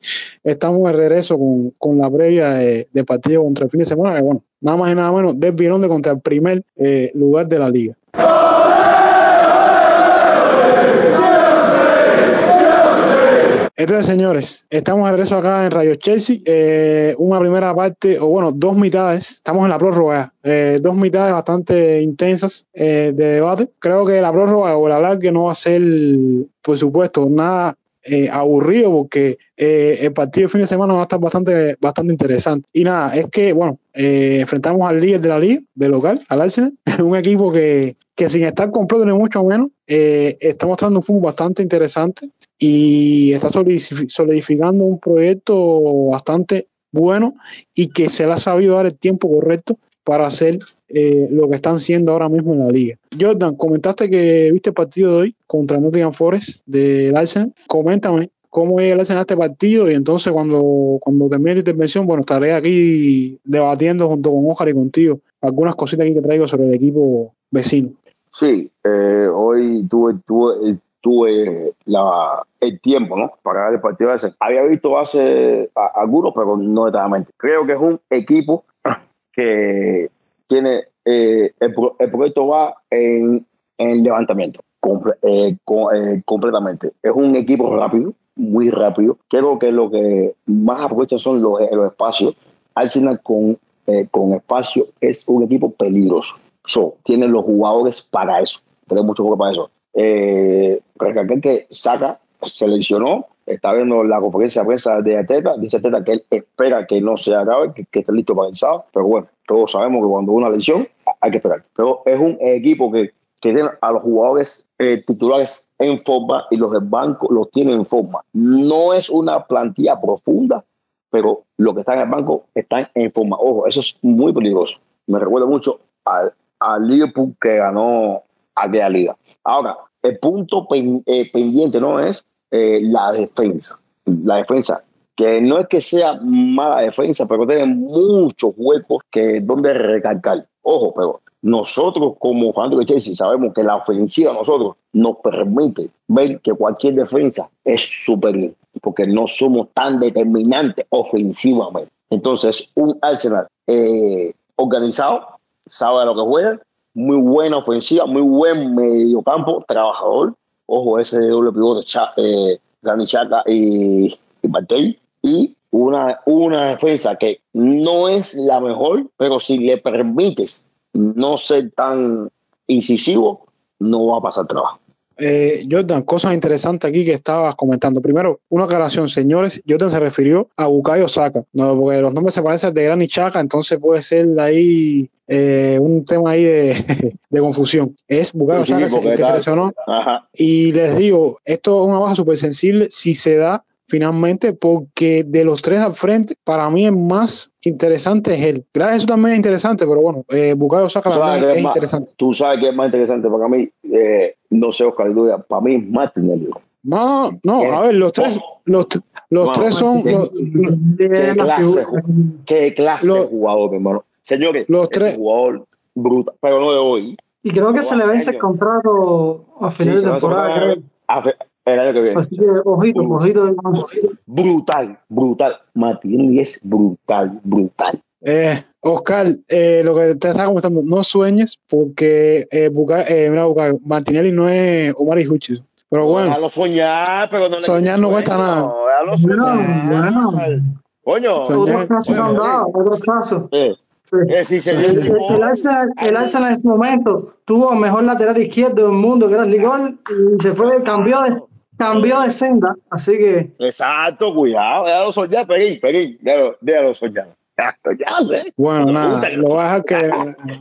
estamos de regreso con, con la previa de, de partido contra el fin de semana. Que bueno, nada más y nada menos, del de contra el primer eh, lugar de la liga. Entonces, señores, estamos de regreso acá en Radio Chelsea. eh, una primera parte, o bueno, dos mitades. Estamos en la prórroga. eh, dos mitades bastante intensas eh, de debate. Creo que la prórroga o el alargue no va a ser, por supuesto, nada eh, aburrido porque el partido de fin de semana va a estar bastante, bastante interesante. Y nada, es que, bueno, enfrentamos al líder de la liga, de local, al Arsenal, un equipo que, que sin estar completo ni mucho menos, está mostrando un fútbol bastante interesante y está solidifi- solidificando un proyecto bastante bueno y que se le ha sabido dar el tiempo correcto para hacer eh, lo que están siendo ahora mismo en la liga. Jordan, comentaste que viste el partido de hoy contra Nottingham Forest del Arsenal. Coméntame cómo llega el Arsenal a este partido y entonces cuando, cuando termine la intervención, bueno, estaré aquí debatiendo junto con Ojar y contigo algunas cositas aquí que traigo sobre el equipo vecino. Sí, eh, hoy tuve, tuve, tuve la, el tiempo ¿no? para ver el partido. Había visto hace algunos, pero no detalladamente. Creo que es un equipo que tiene eh, el, pro- el proyecto va en, en levantamiento comple- eh, eh, completamente. Es un equipo rápido, muy rápido. Creo que lo que más aprovecha son los, los espacios. Arsenal con, eh, con espacio es un equipo peligroso. So, tienen los jugadores para eso. Tienen mucho juego para eso. Eh, que Saca se lesionó. Está viendo la conferencia de prensa de Ateta. Dice Ateta que él espera que no se acabe, que, que esté listo para el sábado. Pero bueno, todos sabemos que cuando una lesión hay que esperar. Pero es un equipo que, que tiene a los jugadores eh, titulares en forma y los del banco los tienen en forma. No es una plantilla profunda, pero los que están en el banco están en forma. Ojo, eso es muy peligroso. Me recuerda mucho al, al Liverpool que ganó aquella liga. Ahora, el punto pen- eh, pendiente no es eh, la defensa. La defensa, que no es que sea mala defensa, pero tiene muchos huecos que donde recalcar. Ojo, pero nosotros como fanáticos de Chelsea sabemos que la ofensiva nosotros nos permite ver que cualquier defensa es superior, porque no somos tan determinantes ofensivamente. Entonces, un Arsenal eh, organizado, sabe a lo que juega, muy buena ofensiva, muy buen mediocampo, trabajador. Ojo, ese doble pivote, eh, Granit Xhaka y, y. Y una, una defensa que no es la mejor, pero si le permites no ser tan incisivo, no va a pasar trabajo. Eh, Jordan, cosas interesantes aquí que estabas comentando. Primero, una aclaración, señores. Jordan se refirió a Bukayo Saka, no, porque los nombres se parecen de Granny Chaka, entonces puede ser ahí eh, un tema ahí de, de confusión. Es Bukayo Sí, el que se lesionó. Ajá. Y les digo, esto es una baja súper sensible si se da finalmente, porque de los tres al frente, para mí el más interesante es él. Gracias, eso también es interesante, pero bueno, eh, Bukayo Saka es es más- interesante. Tú sabes que es más interesante para mí, eh, no sé, Oscar, digas, para mí es Martinelli. No, no, ¿Qué? a ver, los tres, los, los Vamos, tres son, ¿qué? los, ¿Qué clase, qué clase Lo- de jugador, mi hermano. Señores, Los ese tres- jugador brutal, pero no de hoy. Y creo que No se le vence el contrato a Sí, final se de temporada, tocar creo. a fe- el año que viene. Así que ojito, ojito. Brutal, brutal. Martinelli es brutal, brutal. eh, Oscar, eh, lo que te estaba comentando, no sueñes porque eh, Buca- eh, mira, Bucayo, Martinelli no es Omar y Hutchinson. Pero bueno, Déjalo soñar, pero no le Soñar no cuesta nada. Déjalo Bueno, soñar. bueno. Coño. Soñar. Otros casos han dado, otros casos. Sí. sí, señor. El, el, Arsenal, el Arsenal en su momento tuvo el mejor lateral izquierdo del mundo, que era Ligol, y se fue, cambió de, cambió de senda. Así que Exacto, cuidado, déjalo soñar, Perín, Perín, déjalo, déjalo soñar. Ya, soñar, ¿eh? bueno, Me nada, lo voy a dejar que,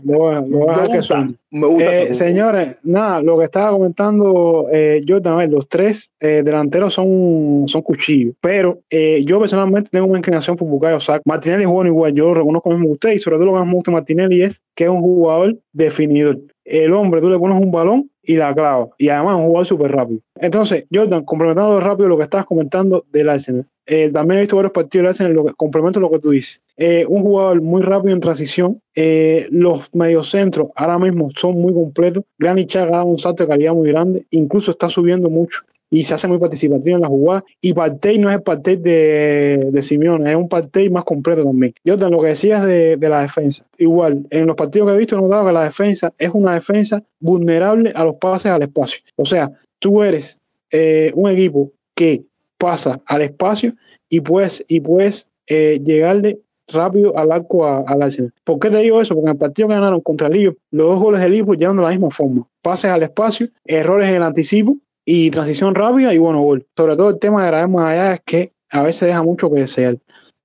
lo voy a- lo voy a Me dejar que me gusta. Eh, señores, nada, lo que estaba comentando eh, a ver, los tres eh, delanteros son, son cuchillos, pero eh, yo personalmente tengo una inclinación por Bukayo Saka. Martinelli es bueno igual, yo lo reconozco mismo que usted y sobre todo lo que más me gusta de Martinelli es que es un jugador definidor. El hombre, tú le pones un balón y la clava. Y además un jugador súper rápido. Entonces, Jordan, complementando rápido lo que estabas comentando del Arsenal. Eh, también he visto varios partidos del Arsenal, lo que, complemento lo que tú dices. Eh, un jugador muy rápido en transición. Eh, los mediocentros ahora mismo son muy completos. Granit Xhaka ha dado un salto de calidad muy grande. Incluso está subiendo mucho y se hace muy participativo en la jugada. Y Partey no es el Partey de, de Simeone, es un Partey más completo también. Jordan, lo que decías de, de, la defensa, igual, en los partidos que he visto he notado que la defensa es una defensa vulnerable a los pases al espacio. O sea, tú eres eh, un equipo que pasa al espacio y puedes, y puedes eh, llegarle rápido al arco al Arsenal. ¿Por qué te digo eso? Porque en el partido que ganaron contra el Liverpool, los dos goles del Liverpool llevan de la misma forma. Pases al espacio, errores en el anticipo y transición rápida y bueno, gol. Sobre todo el tema de más allá es que a veces deja mucho que desear.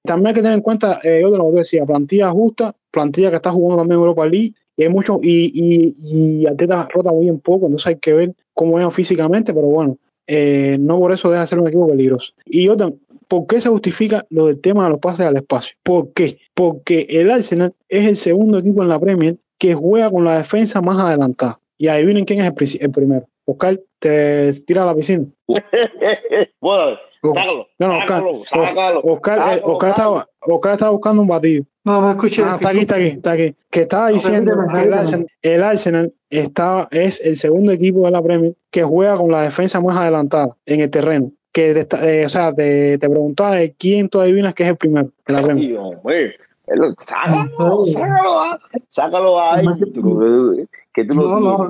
También hay que tener en cuenta, eh, yo te lo decía, plantilla justa, plantilla que está jugando también Europa League, y hay mucho, y, y, y Arteta rota muy en poco, entonces hay que ver cómo es físicamente, pero bueno, eh, no por eso deja de ser un equipo peligroso. Y yo ¿por qué se justifica lo del tema de los pases al espacio? ¿Por qué? Porque el Arsenal es el segundo equipo en la Premier que juega con la defensa más adelantada. Y adivinen quién es el primero. Oscar te tira a la piscina. bueno, sácalo. No, no, Oscar, sácalo, Oscar, sácalo, eh, Oscar, estaba, Oscar, estaba, buscando un batido. No, no escuché. Ah, está aquí, está aquí, está aquí. Que estaba diciendo que el Arsenal, el Arsenal está, es el segundo equipo de la Premier que juega con la defensa más adelantada en el terreno. Que eh, o sea, te, te preguntaba de quién tú adivinas que es el primero de la Premier. Dios, sácalo, sácalo, sácalo ahí. Que tú lo no, no.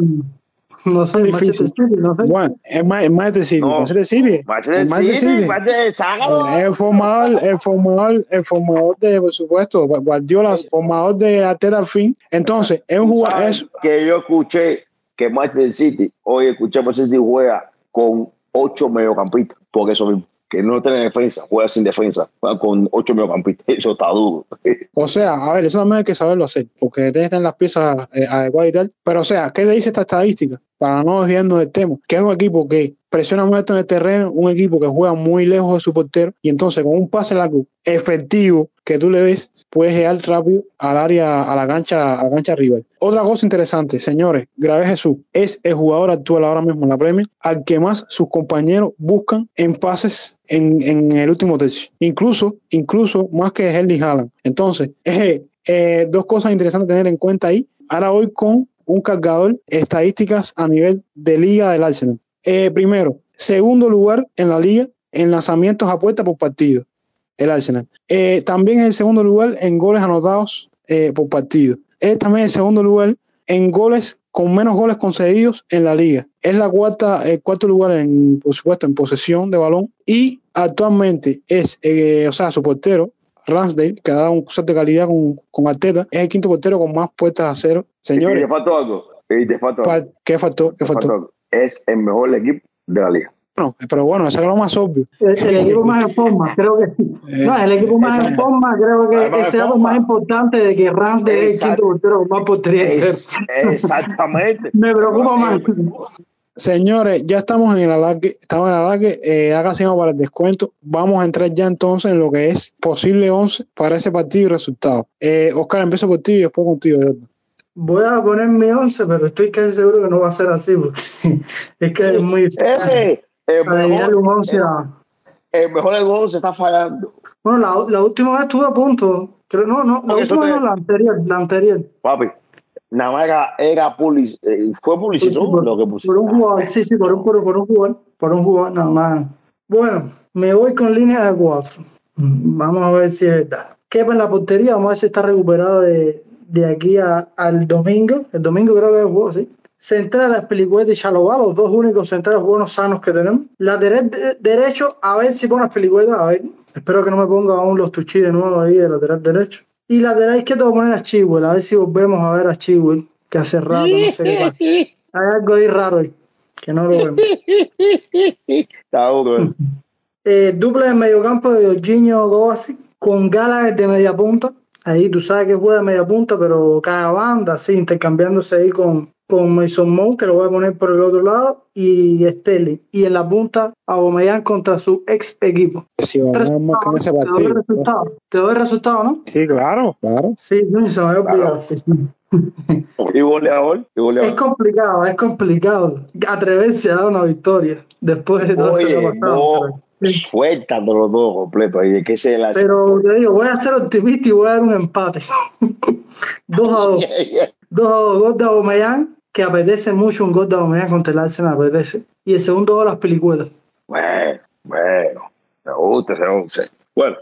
No sé, Manchester City, no sé. Bueno, es Manchester City. No, Manchester City. Manchester City, Manchester, sácalo. El formador, el formador, el formador de, por supuesto, Guardiola, formador de Arteta al fin. Entonces, es un jugador. Es... Que yo escuché que Manchester City, hoy escuché Manchester City juega con ocho mediocampistas, porque eso mismo no tiene defensa, juega sin defensa, juega con ocho mediocampistas, eso está duro. O sea, a ver, eso también hay que saberlo hacer, porque tener las piezas eh, adecuadas y tal. Pero, o sea, ¿qué le dice esta estadística? Para no desviarnos del tema, que es un equipo que presiona mucho en el terreno, un equipo que juega muy lejos de su portero, y entonces con un pase largo efectivo que tú le des, puedes llegar rápido al área, a la cancha, a la cancha rival. Otra cosa interesante, señores, Grave Jesús es el jugador actual ahora mismo en la Premier al que más sus compañeros buscan en pases en, en el último tercio. Incluso, incluso más que Erling Haaland. Entonces, eh, eh, dos cosas interesantes a tener en cuenta ahí. Ahora voy con un cargador, estadísticas a nivel de liga del Arsenal. Eh, primero, segundo lugar en la liga en lanzamientos a por partido, el Arsenal. Eh, también en el segundo lugar en goles anotados eh, por partido. Es también el segundo lugar en goles con menos goles concedidos en la liga. Es la cuarta, el cuarto lugar, en, por supuesto, en posesión de balón. Y actualmente es, o sea, su portero, Ramsdale, que ha dado un salto de calidad con, con Arteta, es el quinto portero con más puestas a cero. Señores, y te faltó algo. Y te faltó algo. ¿Qué faltó? ¿Qué faltó? faltó es el mejor equipo de la liga. No, pero bueno, eso es lo más obvio. El, el equipo más en forma, creo que sí. Eh, no, el equipo más en forma, creo que ese es lo más importante de que Ramsdale es el quinto portero más por tres. Exactamente. Me preocupa más. Señores, ya estamos en el alargue, estamos en el alargue, eh, haga para el descuento. Vamos a entrar ya entonces en lo que es posible 11 para ese partido y resultado. Eh, Oscar, empiezo por ti y después contigo. Voy a poner mi 11, pero estoy casi seguro que no va a ser así, porque es que es muy difícil. El mejor, un 11 el, el mejor del 11 está fallando. Bueno, la, la, última vez estuve a punto. Pero no, no, la última te- no, la anterior, la anterior. Papi, nada más era, era public- eh, fue publicidad Sí, sí, por, lo que por pusieron. un jugador, sí, sí, por un, por, por un jugador, por un jugador nada más. Bueno, me voy con línea de cuatro. Vamos a ver si es verdad. Kepa en la portería, vamos a ver si está recuperado de, de aquí a- al domingo. El domingo creo que es juego, sí. Central, Pelicueta y Chalobah, los dos únicos centrales buenos sanos que tenemos. Lateral de- derecho, a ver si pone Pelicueta, a ver. Espero que no me ponga aún los tuchis de nuevo ahí de lateral derecho. Y lateral izquierdo voy a poner a Chihuel, a ver si volvemos a ver a Chihuel, que hace rato no sé qué pasa. Hay algo ahí raro ahí, que no lo vemos. Está duro. eh. Eh, dupla de mediocampo de Jorginho Kovacic con Gallagher de media punta. Ahí tú sabes que juega de media punta, pero cada banda, así, intercambiándose ahí con, con Mason Mount, que lo voy a poner por el otro lado, y Sterling. Y en la punta, Aubameyang contra su ex equipo. Si vamos con ese Te doy el resultado, te doy el resultado, ¿no? Sí, claro, claro. Sí, no, se me había olvidado. sí, sí. y goleador, y goleador. Es complicado, es complicado atreverse a dar una victoria después de todo Oye, esto que ha pasado. no, suéltatelo todo completo ahí, de que se la Pero te digo, voy a ser optimista y voy a dar un empate. dos a dos. Dos a dos. Gol de Aubameyang, que apetece mucho un gol de Aubameyang contra el apetece. Y el segundo gol las pelicuetas. Bueno, bueno, se gusta, se gusta. Bueno,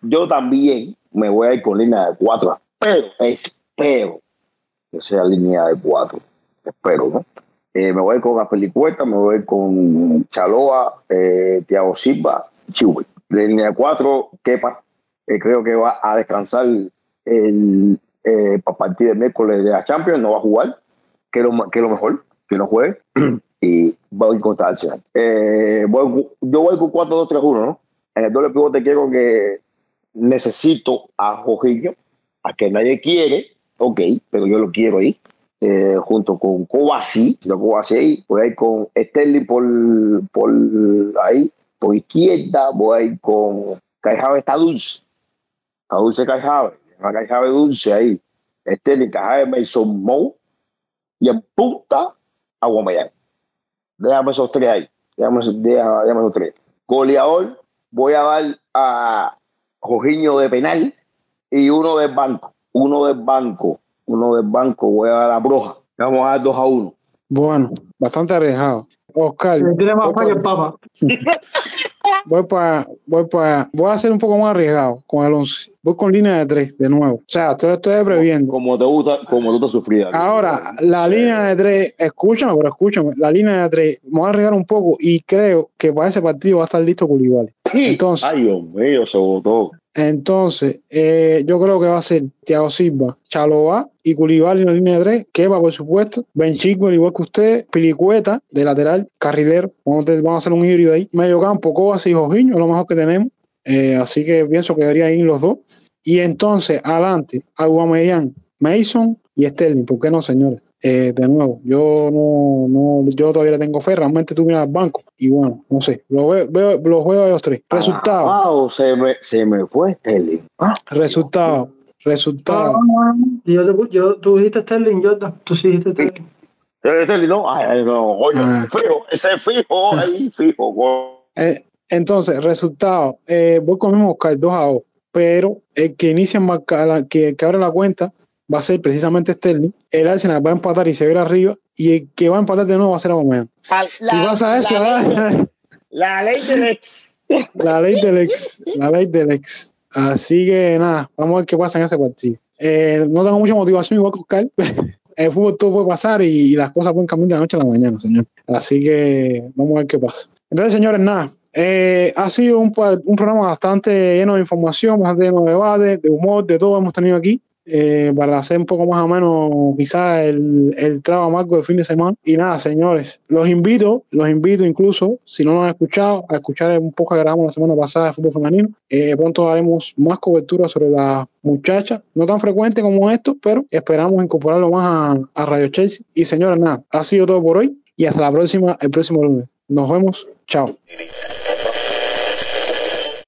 yo también me voy a ir con línea de cuatro, pero espero que sea línea de cuatro. Espero, ¿no? Eh, me voy a ir con Apelicueta, me voy a ir con Chaloa, eh, Thiago Silva, Chihuahua. Línea de cuatro, Kepa, eh, creo que va a descansar el, eh, para partir del miércoles de la Champions, no va a jugar, que lo, que lo mejor, que no juegue, y voy contra Arsenal. Eh, voy- yo voy con 4-2-3-1, ¿no? En el doble pivote quiero que necesito a Jorginho, a que nadie quiere, ok, pero yo lo quiero ahí, eh, junto con Kovacic, yo Kovacic ahí, voy a ir con Sterling por, por ahí, por izquierda, voy a ir con Kai Havertz, está dulce, está dulce Kai a Kai Havertz dulce ahí, Kai Havertz, Mason Mount, y en punta, Aguameyang. Déjame esos tres ahí, déjame, esos- deja- déjame esos tres. Goleador, voy a dar a Jorginho de penal y uno del banco, uno del banco, uno del banco, voy a dar a Broja. Vamos a dar 2 a 1. Bueno, bastante arriesgado. Oscar, tiene más pa' que el Papa. Voy para, voy para, voy a ser un poco más arriesgado con el 11. Voy con línea de 3 de nuevo. O sea, estoy, estoy previendo. Como te gusta, como tú te sufrías. Ahora, la línea de 3, escúchame, pero escúchame, la línea de 3, me voy a arriesgar un poco y creo que para ese partido va a estar listo Koulibaly. Entonces- Ay, Dios mío, se votó. Entonces, eh, yo creo que va a ser Thiago Silva, Chaloa y Koulibaly en la línea de 3, Kepa, por supuesto, Ben Chilwell, igual que usted, Pilicueta, de lateral, carrilero, vamos a, tener- vamos a hacer un híbrido ahí, medio campo, Cobas y Jorginho, lo mejor que tenemos, Eh, así que pienso que deberían ir los dos, y entonces, adelante, Aguamellán, Mason y Sterling, ¿por qué no, señores? Eh, de nuevo, yo no, no, yo todavía le tengo fe, realmente tú miras al banco, y bueno, no sé, lo veo, veo- los juegos de los tres. Resultado, Wow, se me, se me fue Sterling. Ah, resultado, resultado. Y yo, te yo, tú dijiste Sterling, Jordan. Tú sí dijiste Sterling. Eh, Sterling, no, ay, no, oye, Ah. fijo, ese fijo ahí, fijo. Eh, entonces, resultado, eh, voy con el mismo Oscar 2 a 2, pero el que inicia en marca- la- que, que abre la cuenta va a ser precisamente Sterling. El Arsenal va a empatar y se ve arriba, y el que va a empatar de nuevo va a ser Aubameyang. Si pasa eso, ah, La ley del ex. la ley del ex, la ley del ex. Así que nada, vamos a ver qué pasa en ese partido. Eh, no tengo mucha motivación igual que Oscar. El fútbol todo puede pasar y, y las cosas pueden cambiar de la noche a la mañana, señor. Así que vamos a ver qué pasa. Entonces, señores, nada. eh, ha sido un programa bastante lleno de información, bastante lleno de debate, de humor, de todo hemos tenido aquí. Eh, para hacer un poco más o menos quizás el, el trago amargo de fin de semana. Y nada, señores, los invito, los invito incluso, si no lo han escuchado, a escuchar un poco que grabamos la semana pasada de fútbol femenino. Eh, pronto haremos más cobertura sobre las muchachas, no tan frecuente como esto, pero esperamos incorporarlo más a, a Radio Chelsea. Y señores, nada, ha sido todo por hoy y hasta la próxima, el próximo lunes. Nos vemos, chao.